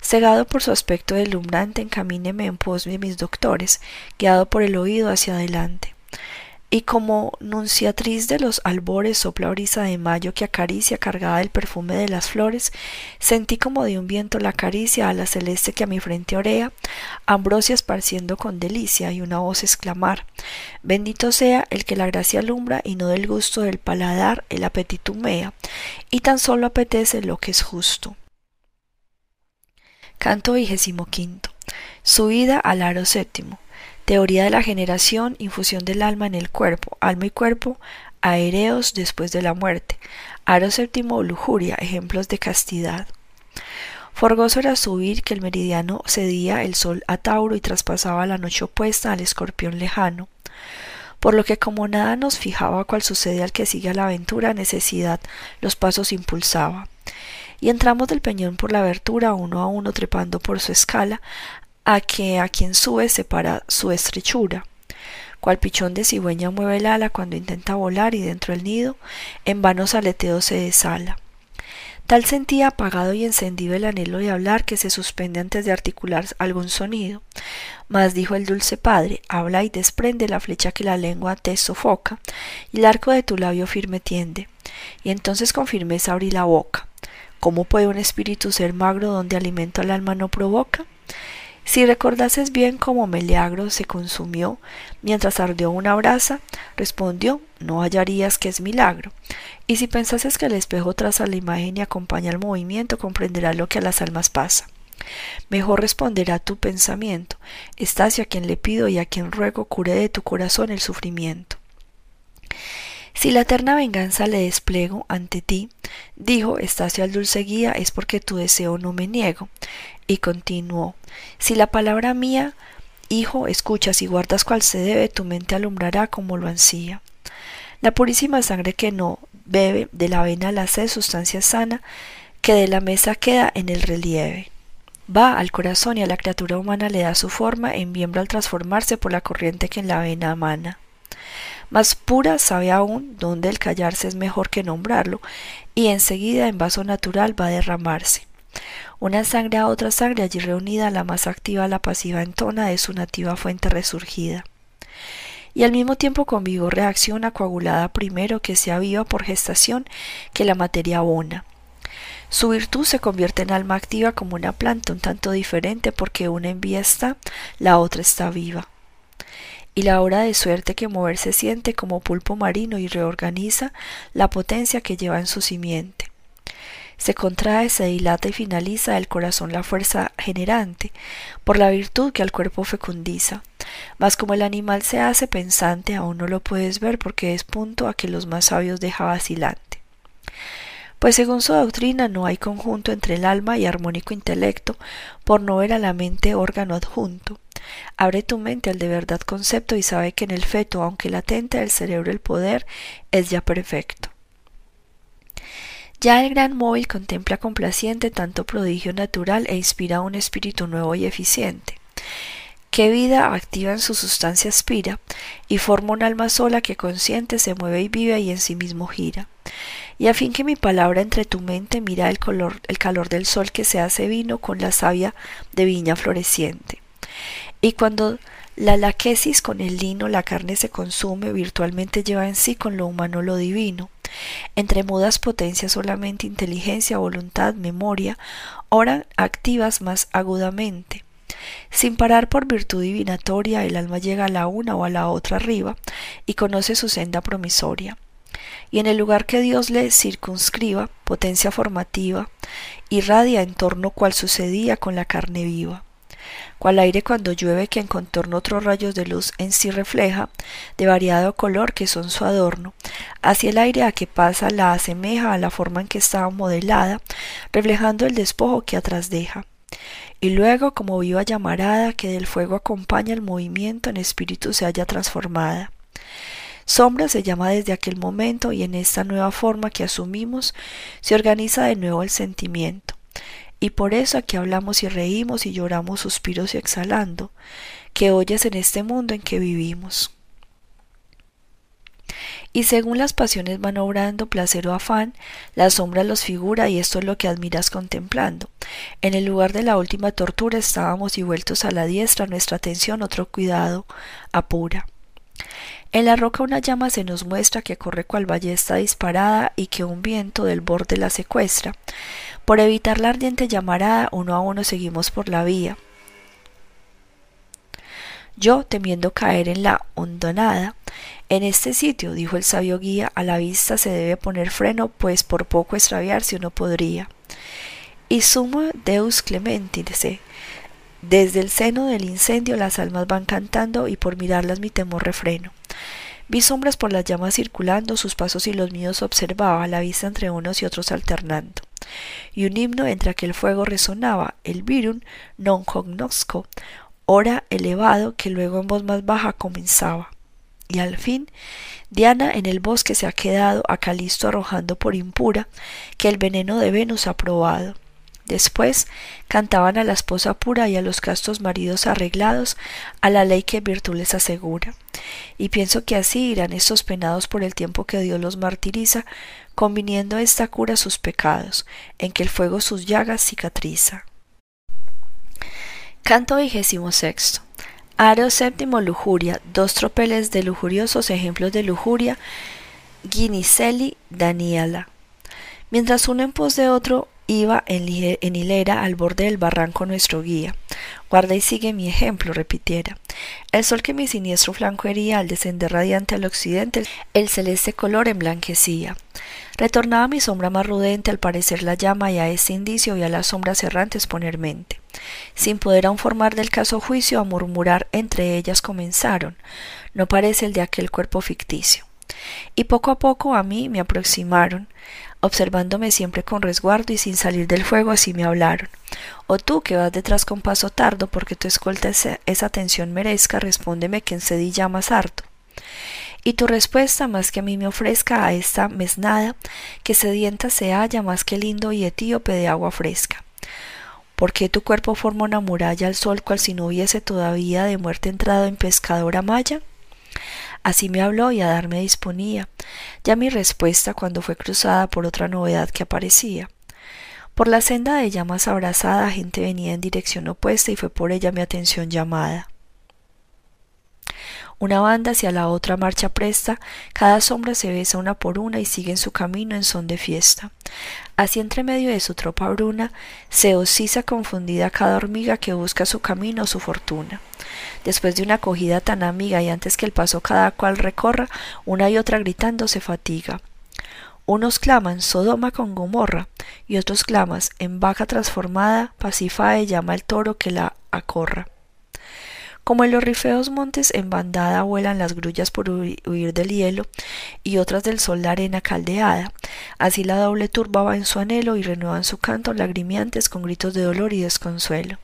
Cegado por su aspecto deslumbrante, encamíneme en pos de mis doctores, guiado por el oído hacia adelante. Y como nunciatriz de los albores sopla brisa de mayo que acaricia cargada del perfume de las flores, sentí como de un viento la caricia a la celeste que a mi frente orea, ambrosia esparciendo con delicia y una voz exclamar Bendito sea el que la gracia alumbra y no del gusto del paladar el apetito humea, y tan solo apetece lo que es justo. Canto vigésimo. Subida al aro séptimo. Teoría de la generación, infusión del alma en el cuerpo, alma y cuerpo, aéreos después de la muerte. Aro séptimo, lujuria, ejemplos de castidad. Forgoso era subir que el meridiano cedía el sol a Tauro y traspasaba la noche opuesta al escorpión lejano. Por lo que como nada nos fijaba cual sucede al que sigue a la aventura, necesidad los pasos impulsaba y entramos del peñón por la abertura uno a uno trepando por su escala, a que a quien sube separa su estrechura. Cual pichón de cigüeña mueve el ala cuando intenta volar y dentro del nido, en vanos aleteos se desala. Tal sentía apagado y encendido el anhelo de hablar que se suspende antes de articular algún sonido. Mas dijo el dulce padre, habla y desprende la flecha que la lengua te sofoca, y el arco de tu labio firme tiende. Y entonces con firmeza abrí la boca. ¿Cómo puede un espíritu ser magro donde alimento al alma no provoca? Si recordases bien cómo Meleagro se consumió mientras ardió una brasa, respondió, no hallarías que es milagro. Y si pensases que el espejo traza la imagen y acompaña el movimiento, comprenderás lo que a las almas pasa. Mejor responderá tu pensamiento, Estacio a quien le pido y a quien ruego cure de tu corazón el sufrimiento. Si la eterna venganza le despliego ante ti, dijo Estacio al dulce guía, es porque tu deseo no me niego. Y continuó, si la palabra mía, hijo, escuchas y guardas cual se debe, tu mente alumbrará como lo ansía. La purísima sangre que no bebe de la vena la sed, sustancia sana, que de la mesa queda en el relieve. Va al corazón y a la criatura humana le da su forma en miembro al transformarse por la corriente que en la vena amana Mas pura sabe aún donde el callarse es mejor que nombrarlo, y enseguida en vaso natural va a derramarse. Una sangre a otra sangre allí reunida, la más activa la pasiva entona de su nativa fuente resurgida. Y al mismo tiempo con vigor reacciona coagulada primero que sea viva por gestación que la materia abona. Su virtud se convierte en alma activa como una planta un tanto diferente porque una en vía está, la otra está viva. Y la hora de suerte que moverse siente como pulpo marino y reorganiza la potencia que lleva en su simiente. Se contrae, se dilata y finaliza el corazón la fuerza generante, por la virtud que al cuerpo fecundiza. Mas como el animal se hace pensante, aún no lo puedes ver porque es punto a que los más sabios deja vacilante. Pues según su doctrina no hay conjunto entre el alma y armónico intelecto, por no ver a la mente órgano adjunto. Abre tu mente al de verdad concepto y sabe que en el feto, aunque latente del cerebro el poder, es ya perfecto. Ya el gran móvil contempla complaciente tanto prodigio natural e inspira un espíritu nuevo y eficiente. Qué vida activa en su sustancia aspira, y forma un alma sola que consciente se mueve y vive y en sí mismo gira. Y a fin que mi palabra entre tu mente mira el, color, el calor del sol que se hace vino con la savia de viña floreciente. Y cuando la laquesis con el lino la carne se consume, virtualmente lleva en sí con lo humano lo divino entre mudas potencias solamente inteligencia, voluntad, memoria, oran activas más agudamente. Sin parar por virtud divinatoria, el alma llega a la una o a la otra arriba y conoce su senda promisoria. Y en el lugar que Dios le circunscriba, potencia formativa, irradia en torno cual sucedía con la carne viva cual aire cuando llueve que en contorno otros rayos de luz en sí refleja, de variado color que son su adorno. Así el aire a que pasa la asemeja a la forma en que estaba modelada, reflejando el despojo que atrás deja. Y luego, como viva llamarada que del fuego acompaña el movimiento, en espíritu se haya transformada. Sombra se llama desde aquel momento y en esta nueva forma que asumimos se organiza de nuevo el sentimiento. Y por eso aquí hablamos y reímos y lloramos suspiros y exhalando, que oyes en este mundo en que vivimos. Y según las pasiones van obrando placer o afán, la sombra los figura y esto es lo que admiras contemplando. En el lugar de la última tortura estábamos y vueltos a la diestra nuestra atención otro cuidado apura. En la roca una llama se nos muestra que corre cual ballesta disparada y que un viento del borde la secuestra. Por evitar la ardiente llamarada, uno a uno seguimos por la vía. Yo, temiendo caer en la hondonada, en este sitio, dijo el sabio guía, a la vista se debe poner freno, pues por poco extraviarse uno podría. Y sumo Deus clementi, desde el seno del incendio las almas van cantando y por mirarlas mi temor refreno. Vi sombras por las llamas circulando, sus pasos y los míos observaba, la vista entre unos y otros alternando. Y un himno entre aquel fuego resonaba, el virum non cognosco, hora elevado que luego en voz más baja comenzaba. Y al fin, Diana en el bosque se ha quedado, a Calisto arrojando por impura, que el veneno de Venus ha probado. Después cantaban a la esposa pura y a los castos maridos arreglados, a la ley que virtud les asegura. Y pienso que así irán estos penados por el tiempo que Dios los martiriza, conviniendo esta cura sus pecados, en que el fuego sus llagas cicatriza. Canto sexto. Aro séptimo lujuria, dos tropeles de lujuriosos ejemplos de lujuria, Guiniceli, Daniela. Mientras uno en pos de otro Iba en, hilera al borde del barranco nuestro guía. Guarda y sigue mi ejemplo, repitiera. El sol que mi siniestro flanco hería al descender radiante al occidente, el celeste color emblanquecía. Retornaba mi sombra más rudente al parecer la llama y a ese indicio y a las sombras errantes poner mente. Sin poder aún formar del caso juicio, a murmurar entre ellas comenzaron. No parece el de aquel cuerpo ficticio. Y poco a poco a mí me aproximaron, observándome siempre con resguardo y sin salir del fuego, así me hablaron. O tú que vas detrás con paso tardo, porque tu escolta esa, atención merezca, respóndeme que en sedí llamas harto. Y tu respuesta, más que a mí me ofrezca a esta mesnada, que sedienta se halla más que lindo y etíope de agua fresca. ¿Por qué tu cuerpo forma una muralla al sol cual si no hubiese todavía de muerte entrado en pescadora maya? Así me habló y a darme disponía, ya mi respuesta cuando fue cruzada por otra novedad que aparecía. Por la senda de llamas abrazada, gente venía en dirección opuesta y fue por ella mi atención llamada. Una banda hacia la otra marcha presta, cada sombra se besa una por una y siguen su camino en son de fiesta. Así entre medio de su tropa bruna se oscisa confundida cada hormiga que busca su camino o su fortuna. Después de una acogida tan amiga y antes que el paso cada cual recorra, una y otra gritando se fatiga. Unos claman Sodoma con Gomorra y otros clamas en vaca transformada, Pasifae llama el toro que la acorra. Como en los rifeos montes en bandada vuelan las grullas por huir del hielo y otras del sol la arena caldeada, así la doble turba va en su anhelo y renuevan su canto lagrimiantes con gritos de dolor y desconsuelo.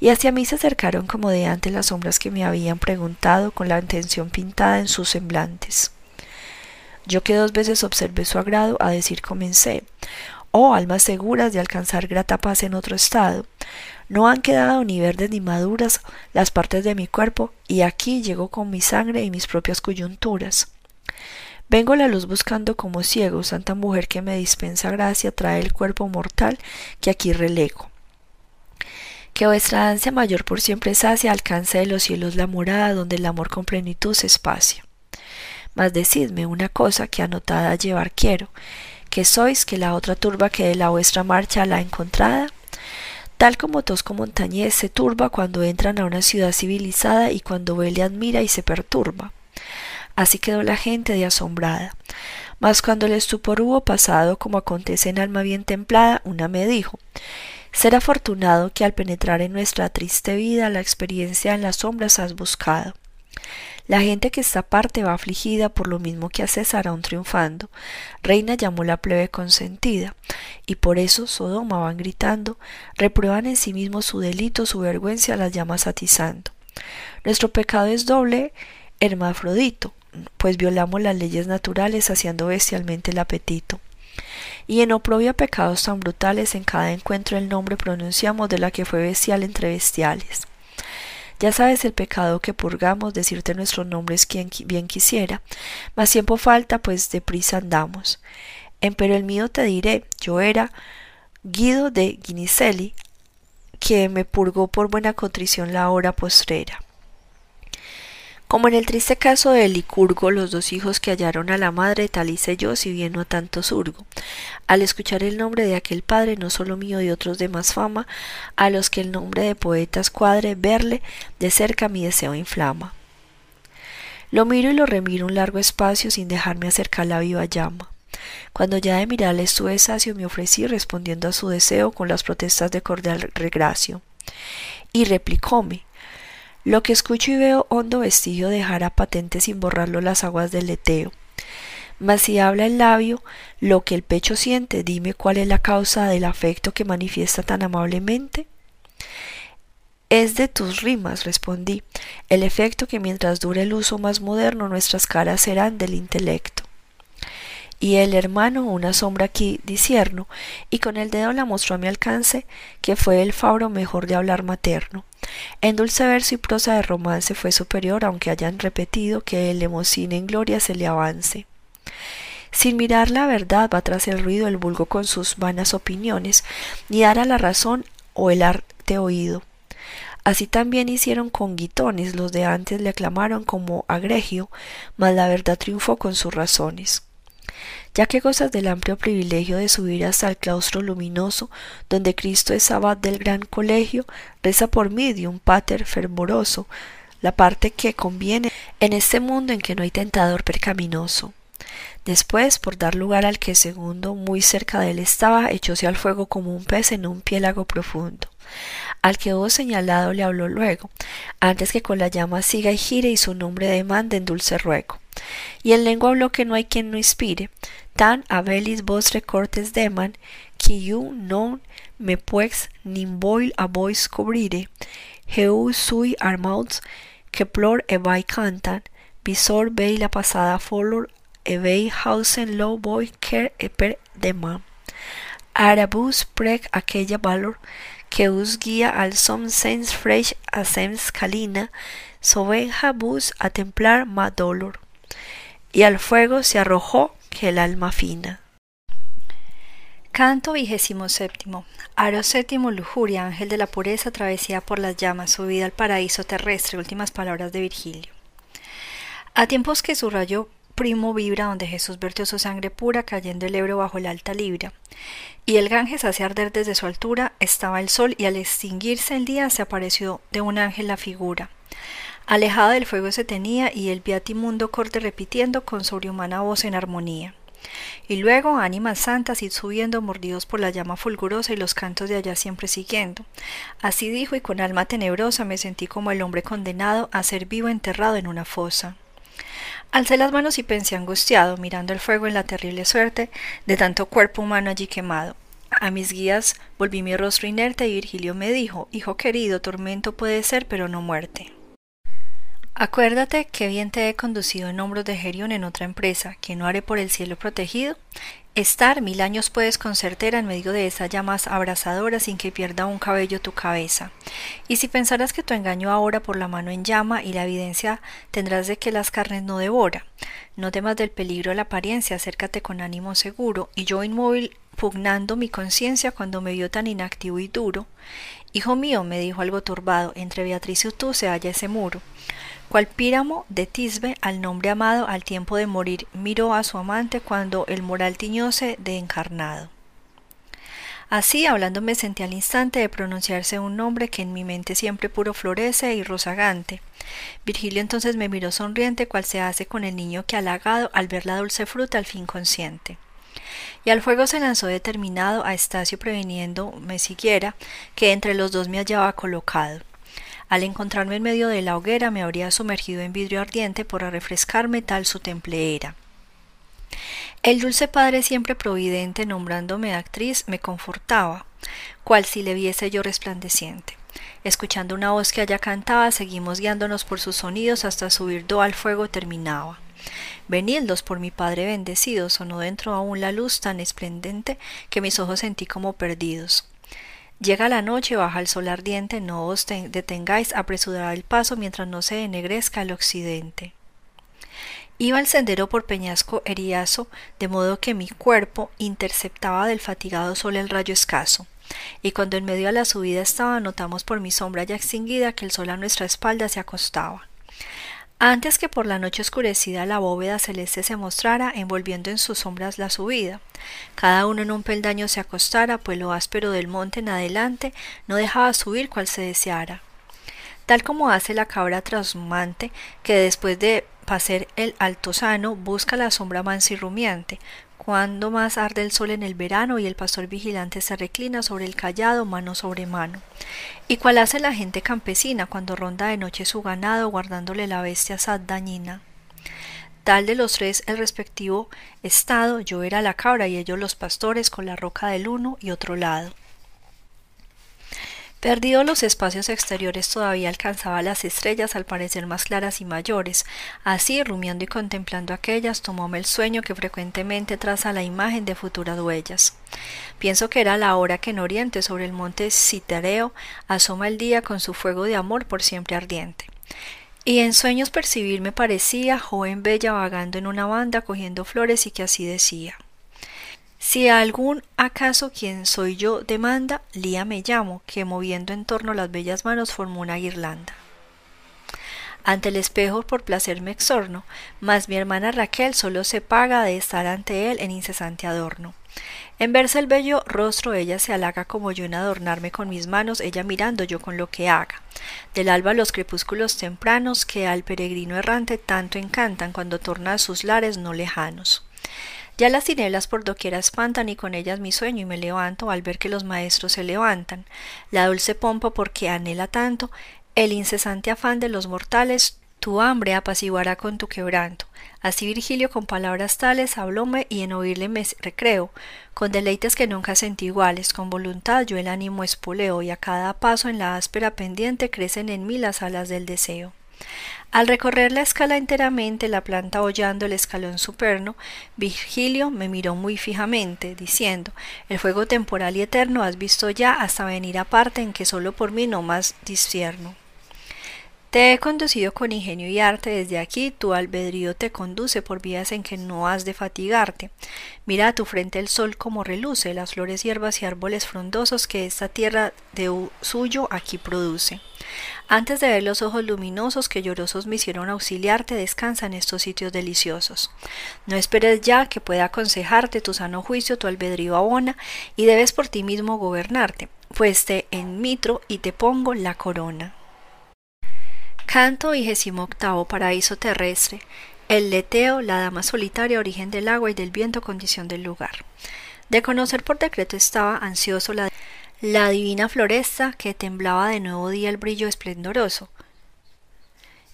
Y hacia mí se acercaron como de antes las sombras que me habían preguntado con la intención pintada en sus semblantes. Yo que dos veces observé su agrado, a decir comencé, oh almas seguras de alcanzar grata paz en otro estado, no han quedado ni verdes ni maduras las partes de mi cuerpo, y aquí llego con mi sangre y mis propias coyunturas. Vengo la luz buscando como ciego, santa mujer que me dispensa gracia, trae el cuerpo mortal que aquí relego. Que vuestra ansia mayor por siempre sacia, alcance de los cielos la morada, donde el amor con plenitud se espacia. Mas decidme una cosa que anotada llevar quiero, que sois que la otra turba que de la vuestra marcha la encontrada, Tal como Tosco Montañés se turba cuando entran a una ciudad civilizada y cuando ve le admira y se perturba. Así quedó la gente de asombrada. Mas cuando el estupor hubo pasado, como acontece en alma bien templada, una me dijo Ser afortunado que al penetrar en nuestra triste vida la experiencia en las sombras has buscado. La gente que está aparte va afligida por lo mismo que a César aún triunfando. Reina llamó la plebe consentida, y por eso Sodoma van gritando, reprueban en sí mismos su delito, su vergüenza las llamas atizando. Nuestro pecado es doble, hermafrodito, pues violamos las leyes naturales haciendo bestialmente el apetito. Y en oprobio pecados tan brutales en cada encuentro el nombre pronunciamos de la que fue bestial entre bestiales. Ya sabes el pecado que purgamos, decirte nuestros nombres quien bien quisiera, mas tiempo falta, pues deprisa andamos. Empero el mío te diré, yo era Guido de Guinicelli, que me purgó por buena contrición la hora postrera. Como en el triste caso de Licurgo, los dos hijos que hallaron a la madre, tal hice yo, si bien no a tanto surgo. Al escuchar el nombre de aquel padre, no solo mío y otros de más fama, a los que el nombre de poetas cuadre, verle de cerca mi deseo inflama. Lo miro y lo remiro un largo espacio sin dejarme acercar la viva llama. Cuando ya de mirarle estuve sacio, me ofrecí respondiendo a su deseo con las protestas de cordial regracio. Y replicóme, lo que escucho y veo hondo vestigio dejará patente sin borrarlo las aguas del leteo. Mas si habla el labio, lo que el pecho siente, dime cuál es la causa del afecto que manifiesta tan amablemente. Es de tus rimas, respondí, el efecto que mientras dure el uso más moderno nuestras caras serán del intelecto. Y el hermano una sombra aquí disierno, y con el dedo la mostró a mi alcance, que fue el fabro mejor de hablar materno. En dulce verso y prosa de romance fue superior, aunque hayan repetido que el lemosina en gloria se le avance. Sin mirar la verdad va tras el ruido el vulgo con sus vanas opiniones, ni dar a la razón o el arte oído. Así también hicieron con guitones, los de antes le aclamaron como agregio, mas la verdad triunfó con sus razones ya que gozas del amplio privilegio de subir hasta el claustro luminoso, donde Cristo es abad del gran colegio, reza por mí de un pater fervoroso, la parte que conviene en este mundo en que no hay tentador percaminoso. Después, por dar lugar al que segundo muy cerca de él estaba, echóse al fuego como un pez en un piélago profundo. Al que hubo señalado le habló luego, antes que con la llama siga y gire y su nombre demande en dulce ruego. Y en lengua habló que no hay quien no inspire, tan abelis vostre cortes deman, you non me puex nimboil a bois cobrire, heu sui armauts, que plor vai cantan, visor vei la pasada folor, vei hausen lo boy ker e per deman. Arabus preg aquella valor que us guía al som sens fresh a sens calina, sovenja bus a templar ma dolor. Y al fuego se arrojó el alma fina. Canto vigésimo séptimo. Aro séptimo, lujuria, ángel de la pureza, travesía por las llamas, subida al paraíso terrestre, últimas palabras de Virgilio. A tiempos que su rayo primo vibra donde Jesús vertió su sangre pura cayendo el Ebro bajo la alta libra. Y el Ganges hace arder desde su altura, estaba el sol y al extinguirse el día se apareció de un ángel la figura. Alejado del fuego se tenía y el viatimundo corte repitiendo con sobrehumana voz en armonía. Y luego ánimas santas ir subiendo mordidos por la llama fulgurosa y los cantos de allá siempre siguiendo. Así dijo y con alma tenebrosa me sentí como el hombre condenado a ser vivo enterrado en una fosa. Alcé las manos y pensé angustiado, mirando el fuego en la terrible suerte de tanto cuerpo humano allí quemado. A mis guías volví mi rostro inerte y Virgilio me dijo Hijo querido, tormento puede ser, pero no muerte. Acuérdate que bien te he conducido en hombros de Gerión en otra empresa, que no haré por el cielo protegido. Estar mil años puedes con certera en medio de esa llamas abrasadora sin que pierda un cabello tu cabeza. Y si pensaras que tu engaño ahora por la mano en llama y la evidencia tendrás de que las carnes no devora. No temas del peligro de la apariencia, acércate con ánimo seguro, y yo inmóvil pugnando mi conciencia cuando me vio tan inactivo y duro. Hijo mío, me dijo algo turbado, entre Beatriz y tú se halla ese muro cual Píramo de Tisbe al nombre amado al tiempo de morir miró a su amante cuando el moral tiñóse de encarnado. Así hablando me sentí al instante de pronunciarse un nombre que en mi mente siempre puro florece y rozagante. Virgilio entonces me miró sonriente cual se hace con el niño que halagado al ver la dulce fruta al fin consciente. Y al fuego se lanzó determinado a Estacio previniendo me siguiera, que entre los dos me hallaba colocado. Al encontrarme en medio de la hoguera me habría sumergido en vidrio ardiente por refrescarme tal su temple era. El dulce padre siempre providente nombrándome actriz me confortaba, cual si le viese yo resplandeciente. Escuchando una voz que allá cantaba, seguimos guiándonos por sus sonidos hasta subir do al fuego terminaba. Venildos por mi Padre bendecido, sonó dentro aún la luz tan esplendente que mis ojos sentí como perdidos. Llega la noche, baja el sol ardiente, no os detengáis, apresurad el paso mientras no se ennegrezca el occidente. Iba el sendero por peñasco eriazo, de modo que mi cuerpo interceptaba del fatigado sol el rayo escaso. Y cuando en medio de la subida estaba, notamos por mi sombra ya extinguida que el sol a nuestra espalda se acostaba. Antes que por la noche oscurecida la bóveda celeste se mostrara, envolviendo en sus sombras la subida. Cada uno en un peldaño se acostara, pues lo áspero del monte en adelante no dejaba subir cual se deseara. Tal como hace la cabra trasmante, que después de pasar el altozano busca la sombra mansa y rumiante, cuando más arde el sol en el verano y el pastor vigilante se reclina sobre el callado mano sobre mano. Y cual hace la gente campesina cuando ronda de noche su ganado guardándole la bestia sad dañina. Tal de los tres el respectivo estado, yo era la cabra y ellos los pastores con la roca del uno y otro lado. Perdido los espacios exteriores todavía alcanzaba las estrellas al parecer más claras y mayores. Así, rumiando y contemplando aquellas, tomóme el sueño que frecuentemente traza la imagen de futuras huellas. Pienso que era la hora que en oriente sobre el monte Citereo asoma el día con su fuego de amor por siempre ardiente. Y en sueños percibirme parecía joven bella vagando en una banda cogiendo flores y que así decía si algún acaso quien soy yo demanda, Lía me llamo, que moviendo en torno las bellas manos formó una guirlanda. Ante el espejo por placer me exorno, mas mi hermana Raquel solo se paga de estar ante él en incesante adorno. En verse el bello rostro ella se halaga como yo en adornarme con mis manos, ella mirando yo con lo que haga. Del alba los crepúsculos tempranos que al peregrino errante tanto encantan cuando torna a sus lares no lejanos. Ya las tinieblas por doquiera espantan y con ellas mi sueño y me levanto al ver que los maestros se levantan. La dulce pompa porque anhela tanto, el incesante afán de los mortales, tu hambre apaciguará con tu quebranto. Así Virgilio con palabras tales hablóme y en oírle me recreo, con deleites que nunca sentí iguales, con voluntad yo el ánimo espoleo y a cada paso en la áspera pendiente crecen en mí las alas del deseo. Al recorrer la escala enteramente, la planta hollando el escalón superno, Virgilio me miró muy fijamente, diciendo El fuego temporal y eterno has visto ya hasta venir aparte en que solo por mí no más discierno. Te he conducido con ingenio y arte desde aquí, tu albedrío te conduce por vías en que no has de fatigarte. Mira a tu frente el sol como reluce, las flores, hierbas y árboles frondosos que esta tierra de suyo aquí produce. Antes de ver los ojos luminosos que llorosos me hicieron auxiliarte, descansa en estos sitios deliciosos. No esperes ya que pueda aconsejarte tu sano juicio, tu albedrío abona, y debes por ti mismo gobernarte, pues te enmitro y te pongo la corona. Canto octavo Paraíso terrestre. El leteo, la dama solitaria, origen del agua y del viento, condición del lugar. De conocer por decreto estaba ansioso la, la divina floresta que temblaba de nuevo día el brillo esplendoroso.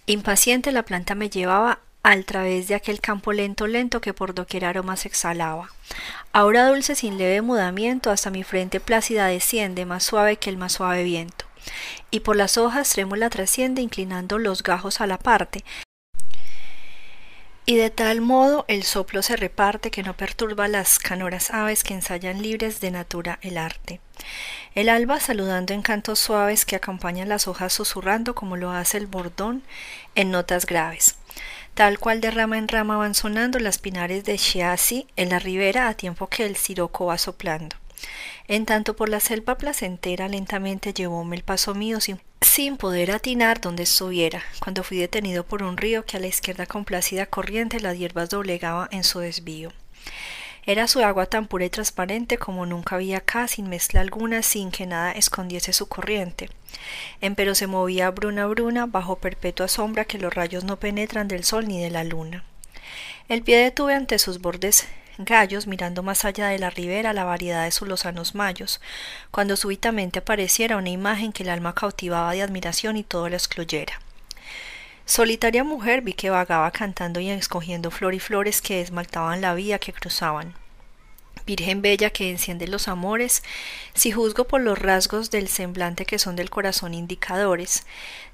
Impaciente la planta me llevaba al través de aquel campo lento lento que por doquier aromas exhalaba. Ahora dulce sin leve mudamiento hasta mi frente plácida desciende, más suave que el más suave viento y por las hojas trémula trasciende inclinando los gajos a la parte, y de tal modo el soplo se reparte que no perturba las canoras aves que ensayan libres de natura el arte. El alba saludando en cantos suaves que acompañan las hojas susurrando como lo hace el bordón en notas graves. Tal cual de rama en rama van sonando las pinares de Chiasi en la ribera a tiempo que el siroco va soplando. En tanto por la selva placentera lentamente llevóme el paso mío sin, sin poder atinar donde estuviera, cuando fui detenido por un río que a la izquierda complacida corriente las hierbas doblegaba en su desvío. Era su agua tan pura y transparente como nunca había acá, sin mezcla alguna, sin que nada escondiese su corriente. Empero se movía bruna bruna, bajo perpetua sombra que los rayos no penetran del sol ni de la luna. El pie detuve ante sus bordes gallos mirando más allá de la ribera la variedad de sus lozanos mayos, cuando súbitamente apareciera una imagen que el alma cautivaba de admiración y todo lo excluyera. Solitaria mujer vi que vagaba cantando y escogiendo flor y flores que esmaltaban la vía que cruzaban. Virgen bella que enciende los amores, si juzgo por los rasgos del semblante que son del corazón indicadores,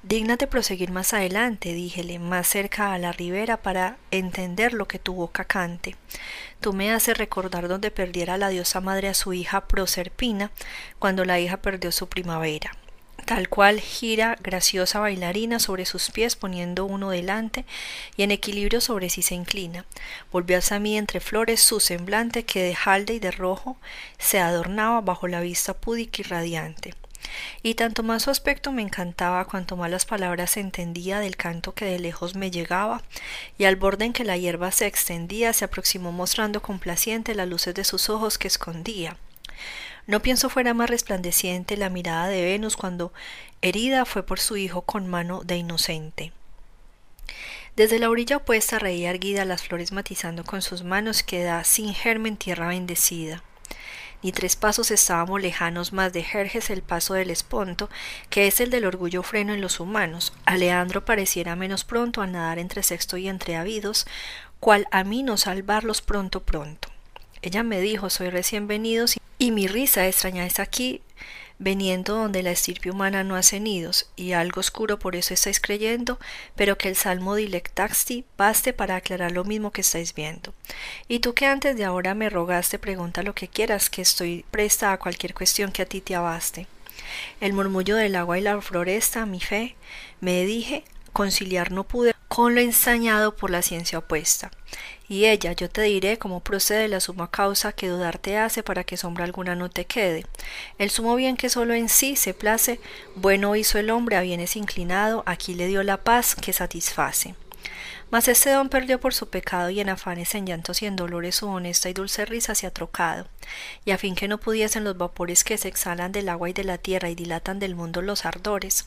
dígnate proseguir más adelante, díjele, más cerca a la ribera para entender lo que tu boca cante. Tú me haces recordar donde perdiera la diosa madre a su hija Proserpina, cuando la hija perdió su primavera tal cual gira graciosa bailarina sobre sus pies poniendo uno delante y en equilibrio sobre sí se inclina. Volvió hacia mí entre flores su semblante que de jalde y de rojo se adornaba bajo la vista púdica y radiante. Y tanto más su aspecto me encantaba cuanto más las palabras entendía del canto que de lejos me llegaba, y al borde en que la hierba se extendía se aproximó mostrando complaciente las luces de sus ojos que escondía. No pienso fuera más resplandeciente la mirada de Venus cuando herida fue por su hijo con mano de inocente. Desde la orilla opuesta reía erguida las flores matizando con sus manos que da sin germen tierra bendecida. Ni tres pasos estábamos lejanos más de Jerjes el paso del esponto, que es el del orgullo freno en los humanos. A Leandro pareciera menos pronto a nadar entre sexto y entre habidos, cual a mí no salvarlos pronto pronto. Ella me dijo soy recién venido y mi risa extraña es aquí, veniendo donde la estirpe humana no hace nidos, y algo oscuro por eso estáis creyendo, pero que el salmo dilectaxti baste para aclarar lo mismo que estáis viendo. Y tú que antes de ahora me rogaste, pregunta lo que quieras, que estoy presta a cualquier cuestión que a ti te abaste. El murmullo del agua y la floresta, mi fe, me dije, conciliar no pude con lo ensañado por la ciencia opuesta. Y ella, yo te diré cómo procede la suma causa que dudar te hace para que sombra alguna no te quede. El sumo bien que solo en sí se place, bueno hizo el hombre a bienes inclinado, aquí le dio la paz que satisface. Mas este don perdió por su pecado y en afanes, en llantos y en dolores su honesta y dulce risa se ha trocado, y a fin que no pudiesen los vapores que se exhalan del agua y de la tierra y dilatan del mundo los ardores.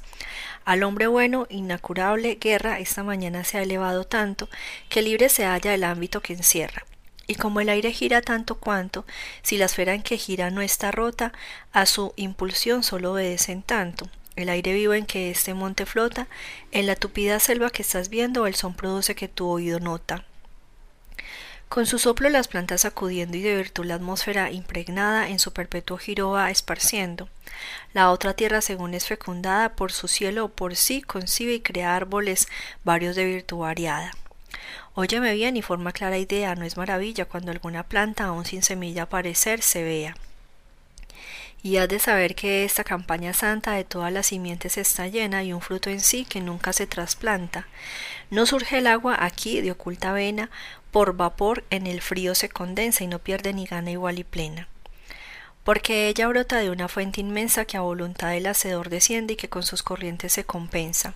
Al hombre bueno, innacurable guerra, esta mañana se ha elevado tanto, que libre se halla el ámbito que encierra. Y como el aire gira tanto cuanto, si la esfera en que gira no está rota, a su impulsión solo obedecen tanto, el aire vivo en que este monte flota, en la tupida selva que estás viendo, el son produce que tu oído nota. Con su soplo las plantas sacudiendo y de virtud la atmósfera impregnada en su perpetuo giro va esparciendo. La otra tierra, según es fecundada por su cielo o por sí, concibe y crea árboles varios de virtud variada. Óyeme bien y forma clara idea, no es maravilla cuando alguna planta, aún sin semilla aparecer, se vea. Y has de saber que esta campaña santa de todas las simientes está llena y un fruto en sí que nunca se trasplanta. No surge el agua aquí de oculta vena, por vapor en el frío se condensa y no pierde ni gana igual y plena. Porque ella brota de una fuente inmensa que a voluntad del hacedor desciende y que con sus corrientes se compensa.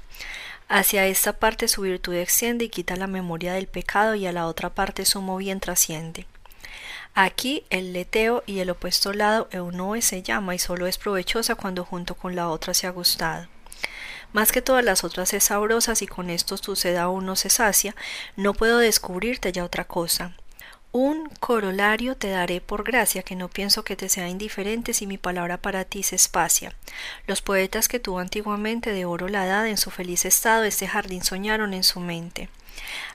Hacia esta parte su virtud extiende y quita la memoria del pecado y a la otra parte su bien trasciende. Aquí el leteo y el opuesto lado eunoe se llama y solo es provechosa cuando junto con la otra se ha gustado. Más que todas las otras es sabrosa, y con esto suceda uno se sacia, no puedo descubrirte ya otra cosa. Un corolario te daré por gracia, que no pienso que te sea indiferente si mi palabra para ti se espacia. Los poetas que tuvo antiguamente de oro la edad en su feliz estado este jardín soñaron en su mente.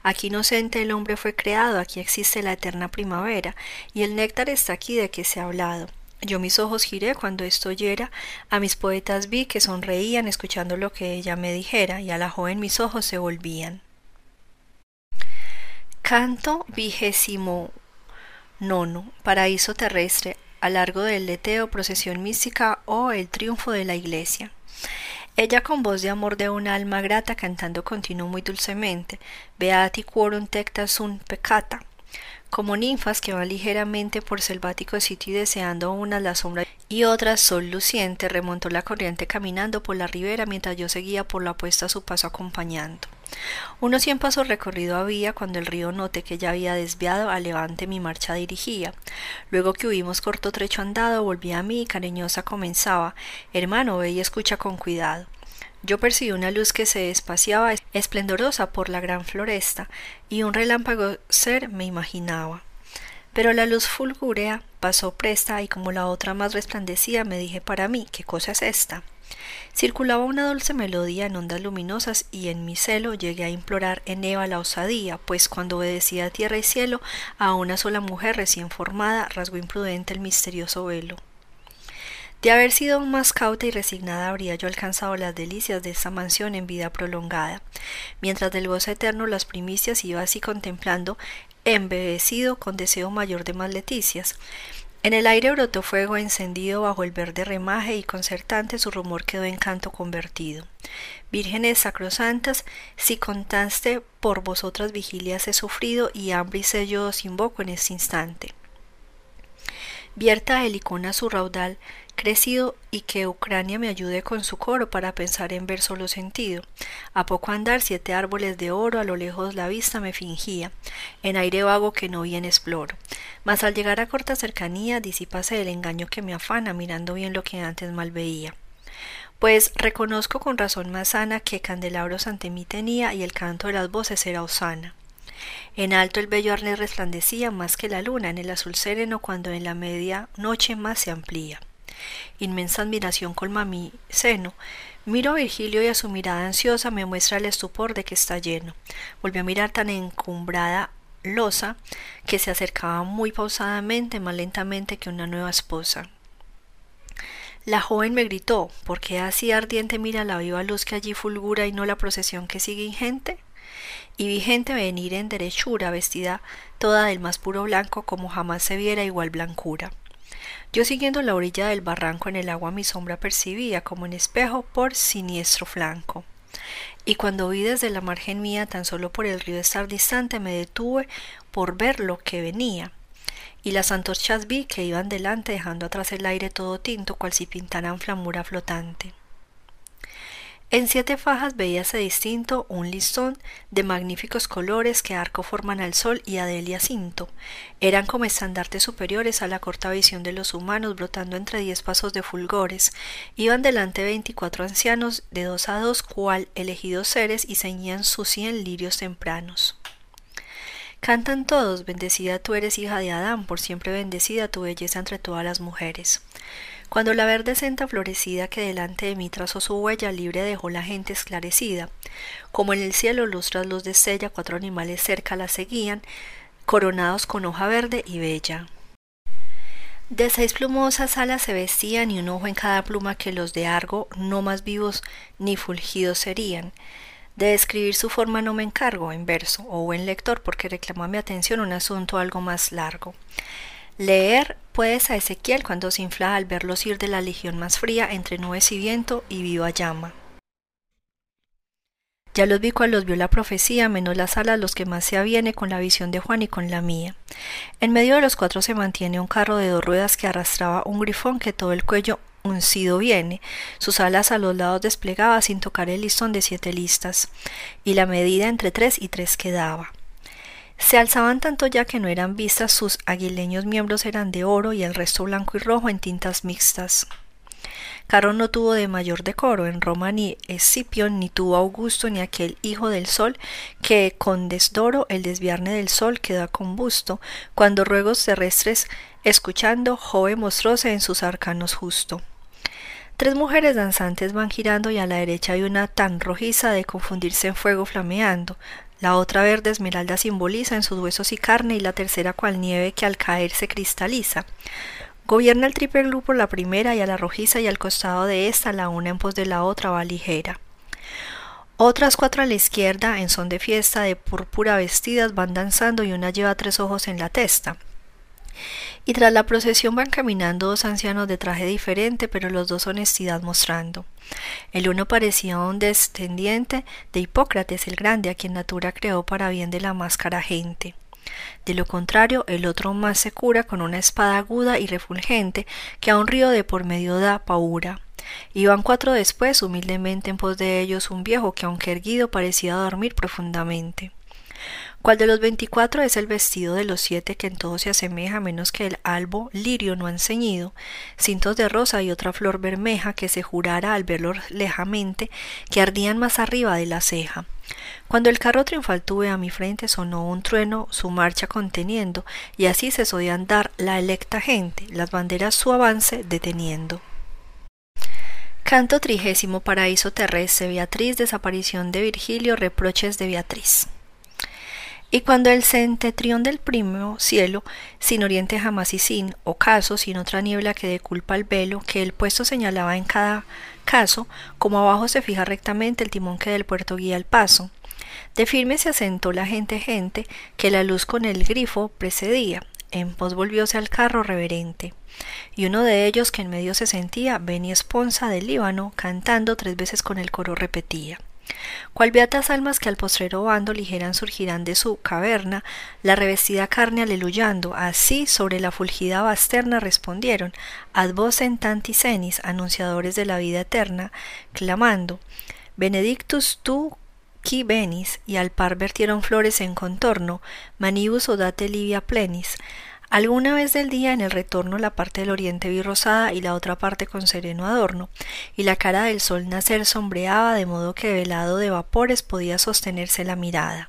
Aquí inocente el hombre fue creado, aquí existe la eterna primavera, y el néctar está aquí de que se ha hablado. Yo mis ojos giré cuando esto oyera, a mis poetas vi que sonreían escuchando lo que ella me dijera, y a la joven mis ojos se volvían. Canto vigésimo nono, paraíso terrestre, a largo del leteo, procesión mística o el triunfo de la iglesia. Ella con voz de amor de un alma grata cantando continuo muy dulcemente, Beati quorum tecta sun peccata, como ninfas que van ligeramente por selvático sitio y deseando unas la sombra y otras sol luciente, remontó la corriente caminando por la ribera mientras yo seguía por la puesta su paso acompañando. Unos cien pasos recorrido había cuando el río noté que ya había desviado a levante mi marcha dirigía. Luego que hubimos corto trecho andado, volví a mí y cariñosa comenzaba Hermano, ve y escucha con cuidado. Yo percibí una luz que se espaciaba esplendorosa por la gran floresta, y un relámpago ser me imaginaba. Pero la luz fulgúrea pasó presta y como la otra más resplandecía me dije para mí, ¿qué cosa es esta? Circulaba una dulce melodía en ondas luminosas y en mi celo llegué a implorar en Eva la osadía, pues cuando obedecía tierra y cielo a una sola mujer recién formada rasgó imprudente el misterioso velo. De haber sido más cauta y resignada habría yo alcanzado las delicias de esta mansión en vida prolongada, mientras del gozo eterno las primicias iba así contemplando, embebecido con deseo mayor de más leticias. En el aire brotó fuego encendido bajo el verde remaje y concertante su rumor quedó en canto convertido. Vírgenes sacrosantas, si contaste por vosotras vigilias he sufrido y hambre y sed yo os invoco en este instante. Vierta Helicona su raudal, crecido y que Ucrania me ayude con su coro para pensar en ver solo sentido. A poco andar siete árboles de oro a lo lejos la vista me fingía, en aire vago que no bien exploro. Mas al llegar a corta cercanía disipase el engaño que me afana mirando bien lo que antes mal veía. Pues reconozco con razón más sana que candelabros ante mí tenía y el canto de las voces era osana. En alto el bello arnés resplandecía más que la luna en el azul sereno cuando en la media noche más se amplía. Inmensa admiración colma mi seno. Miro a Virgilio y a su mirada ansiosa me muestra el estupor de que está lleno. Volvió a mirar tan encumbrada losa que se acercaba muy pausadamente, más lentamente que una nueva esposa. La joven me gritó, ¿por qué así ardiente mira la viva luz que allí fulgura y no la procesión que sigue ingente? Y vi gente venir en derechura, vestida toda del más puro blanco como jamás se viera igual blancura. Yo siguiendo la orilla del barranco en el agua mi sombra percibía como en espejo por siniestro flanco. Y cuando vi desde la margen mía tan solo por el río estar distante me detuve por ver lo que venía. Y las antorchas vi que iban delante dejando atrás el aire todo tinto cual si pintaran flamura flotante. En siete fajas veíase distinto un listón de magníficos colores que arco forman al sol y a Delia cinto. Eran como estandartes superiores a la corta visión de los humanos brotando entre diez pasos de fulgores. Iban delante veinticuatro ancianos de dos a dos cual elegidos seres y ceñían sus cien lirios tempranos. Cantan todos, bendecida tú eres hija de Adán, por siempre bendecida tu belleza entre todas las mujeres. Cuando la verde senta florecida que delante de mí trazó su huella libre dejó la gente esclarecida. Como en el cielo luz tras luz de cuatro animales cerca la seguían, coronados con hoja verde y bella. De seis plumosas alas se vestían y un ojo en cada pluma que los de Argo no más vivos ni fulgidos serían. De describir su forma no me encargo en verso o buen lector porque reclama mi atención un asunto algo más largo. Leer puedes a Ezequiel cuando se infla al verlos ir de la legión más fría entre nubes y viento y viva llama. Ya los vi cuando los vio la profecía, menos las alas los que más se aviene con la visión de Juan y con la mía. En medio de los cuatro se mantiene un carro de dos ruedas que arrastraba un grifón que todo el cuello uncido viene, sus alas a los lados desplegaba sin tocar el listón de siete listas, y la medida entre tres y tres quedaba. Se alzaban tanto ya que no eran vistas, sus aguileños miembros eran de oro y el resto blanco y rojo en tintas mixtas. Caro no tuvo de mayor decoro en Roma ni Escipión, ni tuvo Augusto, ni aquel hijo del sol, que con desdoro el desviarne del sol quedó con busto, cuando ruegos terrestres escuchando, Jove mostróse en sus arcanos justo. Tres mujeres danzantes van girando y a la derecha hay una tan rojiza de confundirse en fuego flameando, la otra verde esmeralda simboliza en sus huesos y carne y la tercera cual nieve que al caer se cristaliza. Gobierna el triple grupo la primera y a la rojiza y al costado de esta la una en pos de la otra va ligera. Otras cuatro a la izquierda, en son de fiesta, de púrpura vestidas, van danzando y una lleva tres ojos en la testa. Y tras la procesión van caminando dos ancianos de traje diferente, pero los dos honestidad mostrando. El uno parecía un descendiente de Hipócrates el Grande, a quien Natura creó para bien de la máscara gente. De lo contrario, el otro más se cura con una espada aguda y refulgente que a un río de por medio da paura. Iban cuatro después, humildemente en pos de ellos un viejo que aunque erguido parecía dormir profundamente. ¿Cuál de los veinticuatro es el vestido de los siete que en todo se asemeja menos que el albo lirio no han ceñido, cintos de rosa y otra flor bermeja que se jurara al verlo lejamente que ardían más arriba de la ceja? Cuando el carro triunfal tuve a mi frente sonó un trueno su marcha conteniendo, y así cesó de andar la electa gente, las banderas su avance deteniendo. Canto trigésimo Paraíso terrestre Beatriz Desaparición de Virgilio Reproches de Beatriz y cuando el centetrión del primo cielo, sin oriente jamás y sin ocaso, sin otra niebla que de culpa al velo, que el puesto señalaba en cada caso, como abajo se fija rectamente el timón que del puerto guía el paso. De firme se asentó la gente gente, que la luz con el grifo precedía, en pos volvióse al carro reverente. Y uno de ellos que en medio se sentía, Beni Esponza del Líbano, cantando tres veces con el coro repetía. Cual beatas almas que al postrero bando ligeran surgirán de su caverna, la revestida carne aleluyando, así sobre la fulgida basterna respondieron, ad vocem tanti senis, anunciadores de la vida eterna, clamando, Benedictus tu qui venis, y al par vertieron flores en contorno, manibus odate livia plenis, Alguna vez del día en el retorno la parte del oriente vi rosada y la otra parte con sereno adorno, y la cara del sol nacer sombreaba de modo que velado de vapores podía sostenerse la mirada.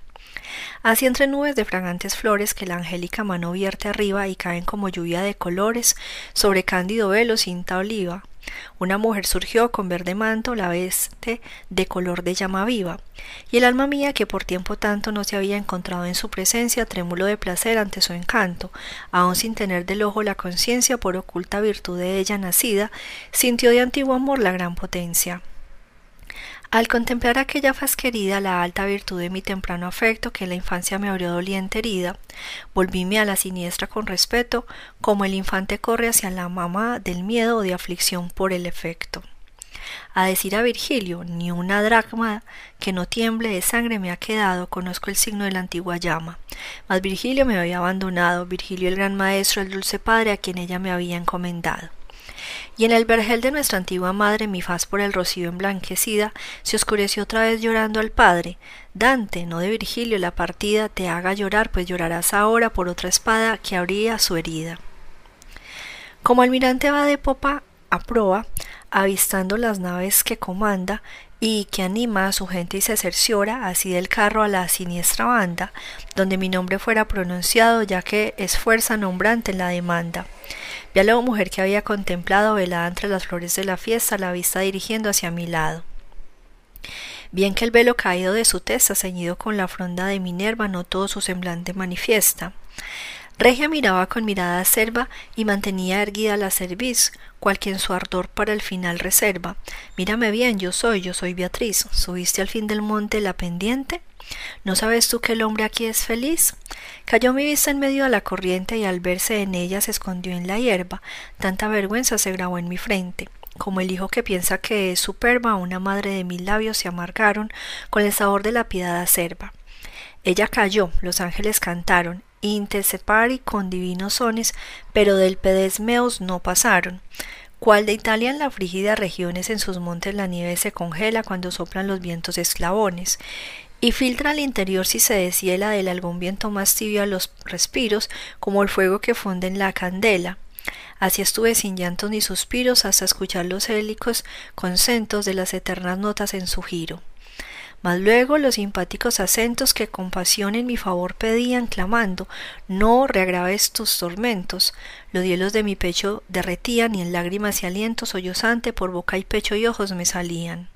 Así entre nubes de fragantes flores que la angélica mano vierte arriba y caen como lluvia de colores sobre cándido velo cinta oliva, una mujer surgió con verde manto, la veste de color de llama viva, y el alma mía, que por tiempo tanto no se había encontrado en su presencia, trémulo de placer ante su encanto, aun sin tener del ojo la conciencia por oculta virtud de ella nacida, sintió de antiguo amor la gran potencia. Al contemplar aquella faz querida, la alta virtud de mi temprano afecto, que en la infancia me abrió doliente herida, volvíme a la siniestra con respeto, como el infante corre hacia la mamá del miedo o de aflicción por el efecto. A decir a Virgilio, ni una dracma que no tiemble de sangre me ha quedado, conozco el signo de la antigua llama. Mas Virgilio me había abandonado, Virgilio el gran maestro, el dulce padre a quien ella me había encomendado y en el vergel de nuestra antigua madre mi faz por el rocío emblanquecida se oscureció otra vez llorando al padre. Dante, no de Virgilio, la partida te haga llorar, pues llorarás ahora por otra espada que abría su herida. Como almirante va de popa a proa, avistando las naves que comanda, y que anima a su gente y se cerciora así del carro a la siniestra banda, donde mi nombre fuera pronunciado, ya que es fuerza nombrante en la demanda. Vi a la mujer que había contemplado velada entre las flores de la fiesta, la vista dirigiendo hacia mi lado. Bien que el velo caído de su testa, ceñido con la fronda de Minerva, no todo su semblante manifiesta. Regia miraba con mirada acerba y mantenía erguida la cerviz, cual quien su ardor para el final reserva. Mírame bien, yo soy, yo soy Beatriz. ¿Subiste al fin del monte la pendiente? ¿No sabes tú que el hombre aquí es feliz? Cayó mi vista en medio de la corriente y al verse en ella se escondió en la hierba. Tanta vergüenza se grabó en mi frente. Como el hijo que piensa que es superba, una madre de mis labios se amargaron con el sabor de la piedad acerba. Ella cayó, los ángeles cantaron, intercepari con divinos sones, pero del pedesmeos no pasaron. Cual de Italia en la frígida regiones en sus montes la nieve se congela cuando soplan los vientos esclavones, y filtra al interior si se deshiela del algún viento más tibio a los respiros, como el fuego que funde en la candela. Así estuve sin llantos ni suspiros hasta escuchar los hélicos concentos de las eternas notas en su giro. Mas luego los simpáticos acentos que compasión en mi favor pedían, clamando No reagraves tus tormentos. Los hielos de mi pecho derretían y en lágrimas y aliento sollozante por boca y pecho y ojos me salían.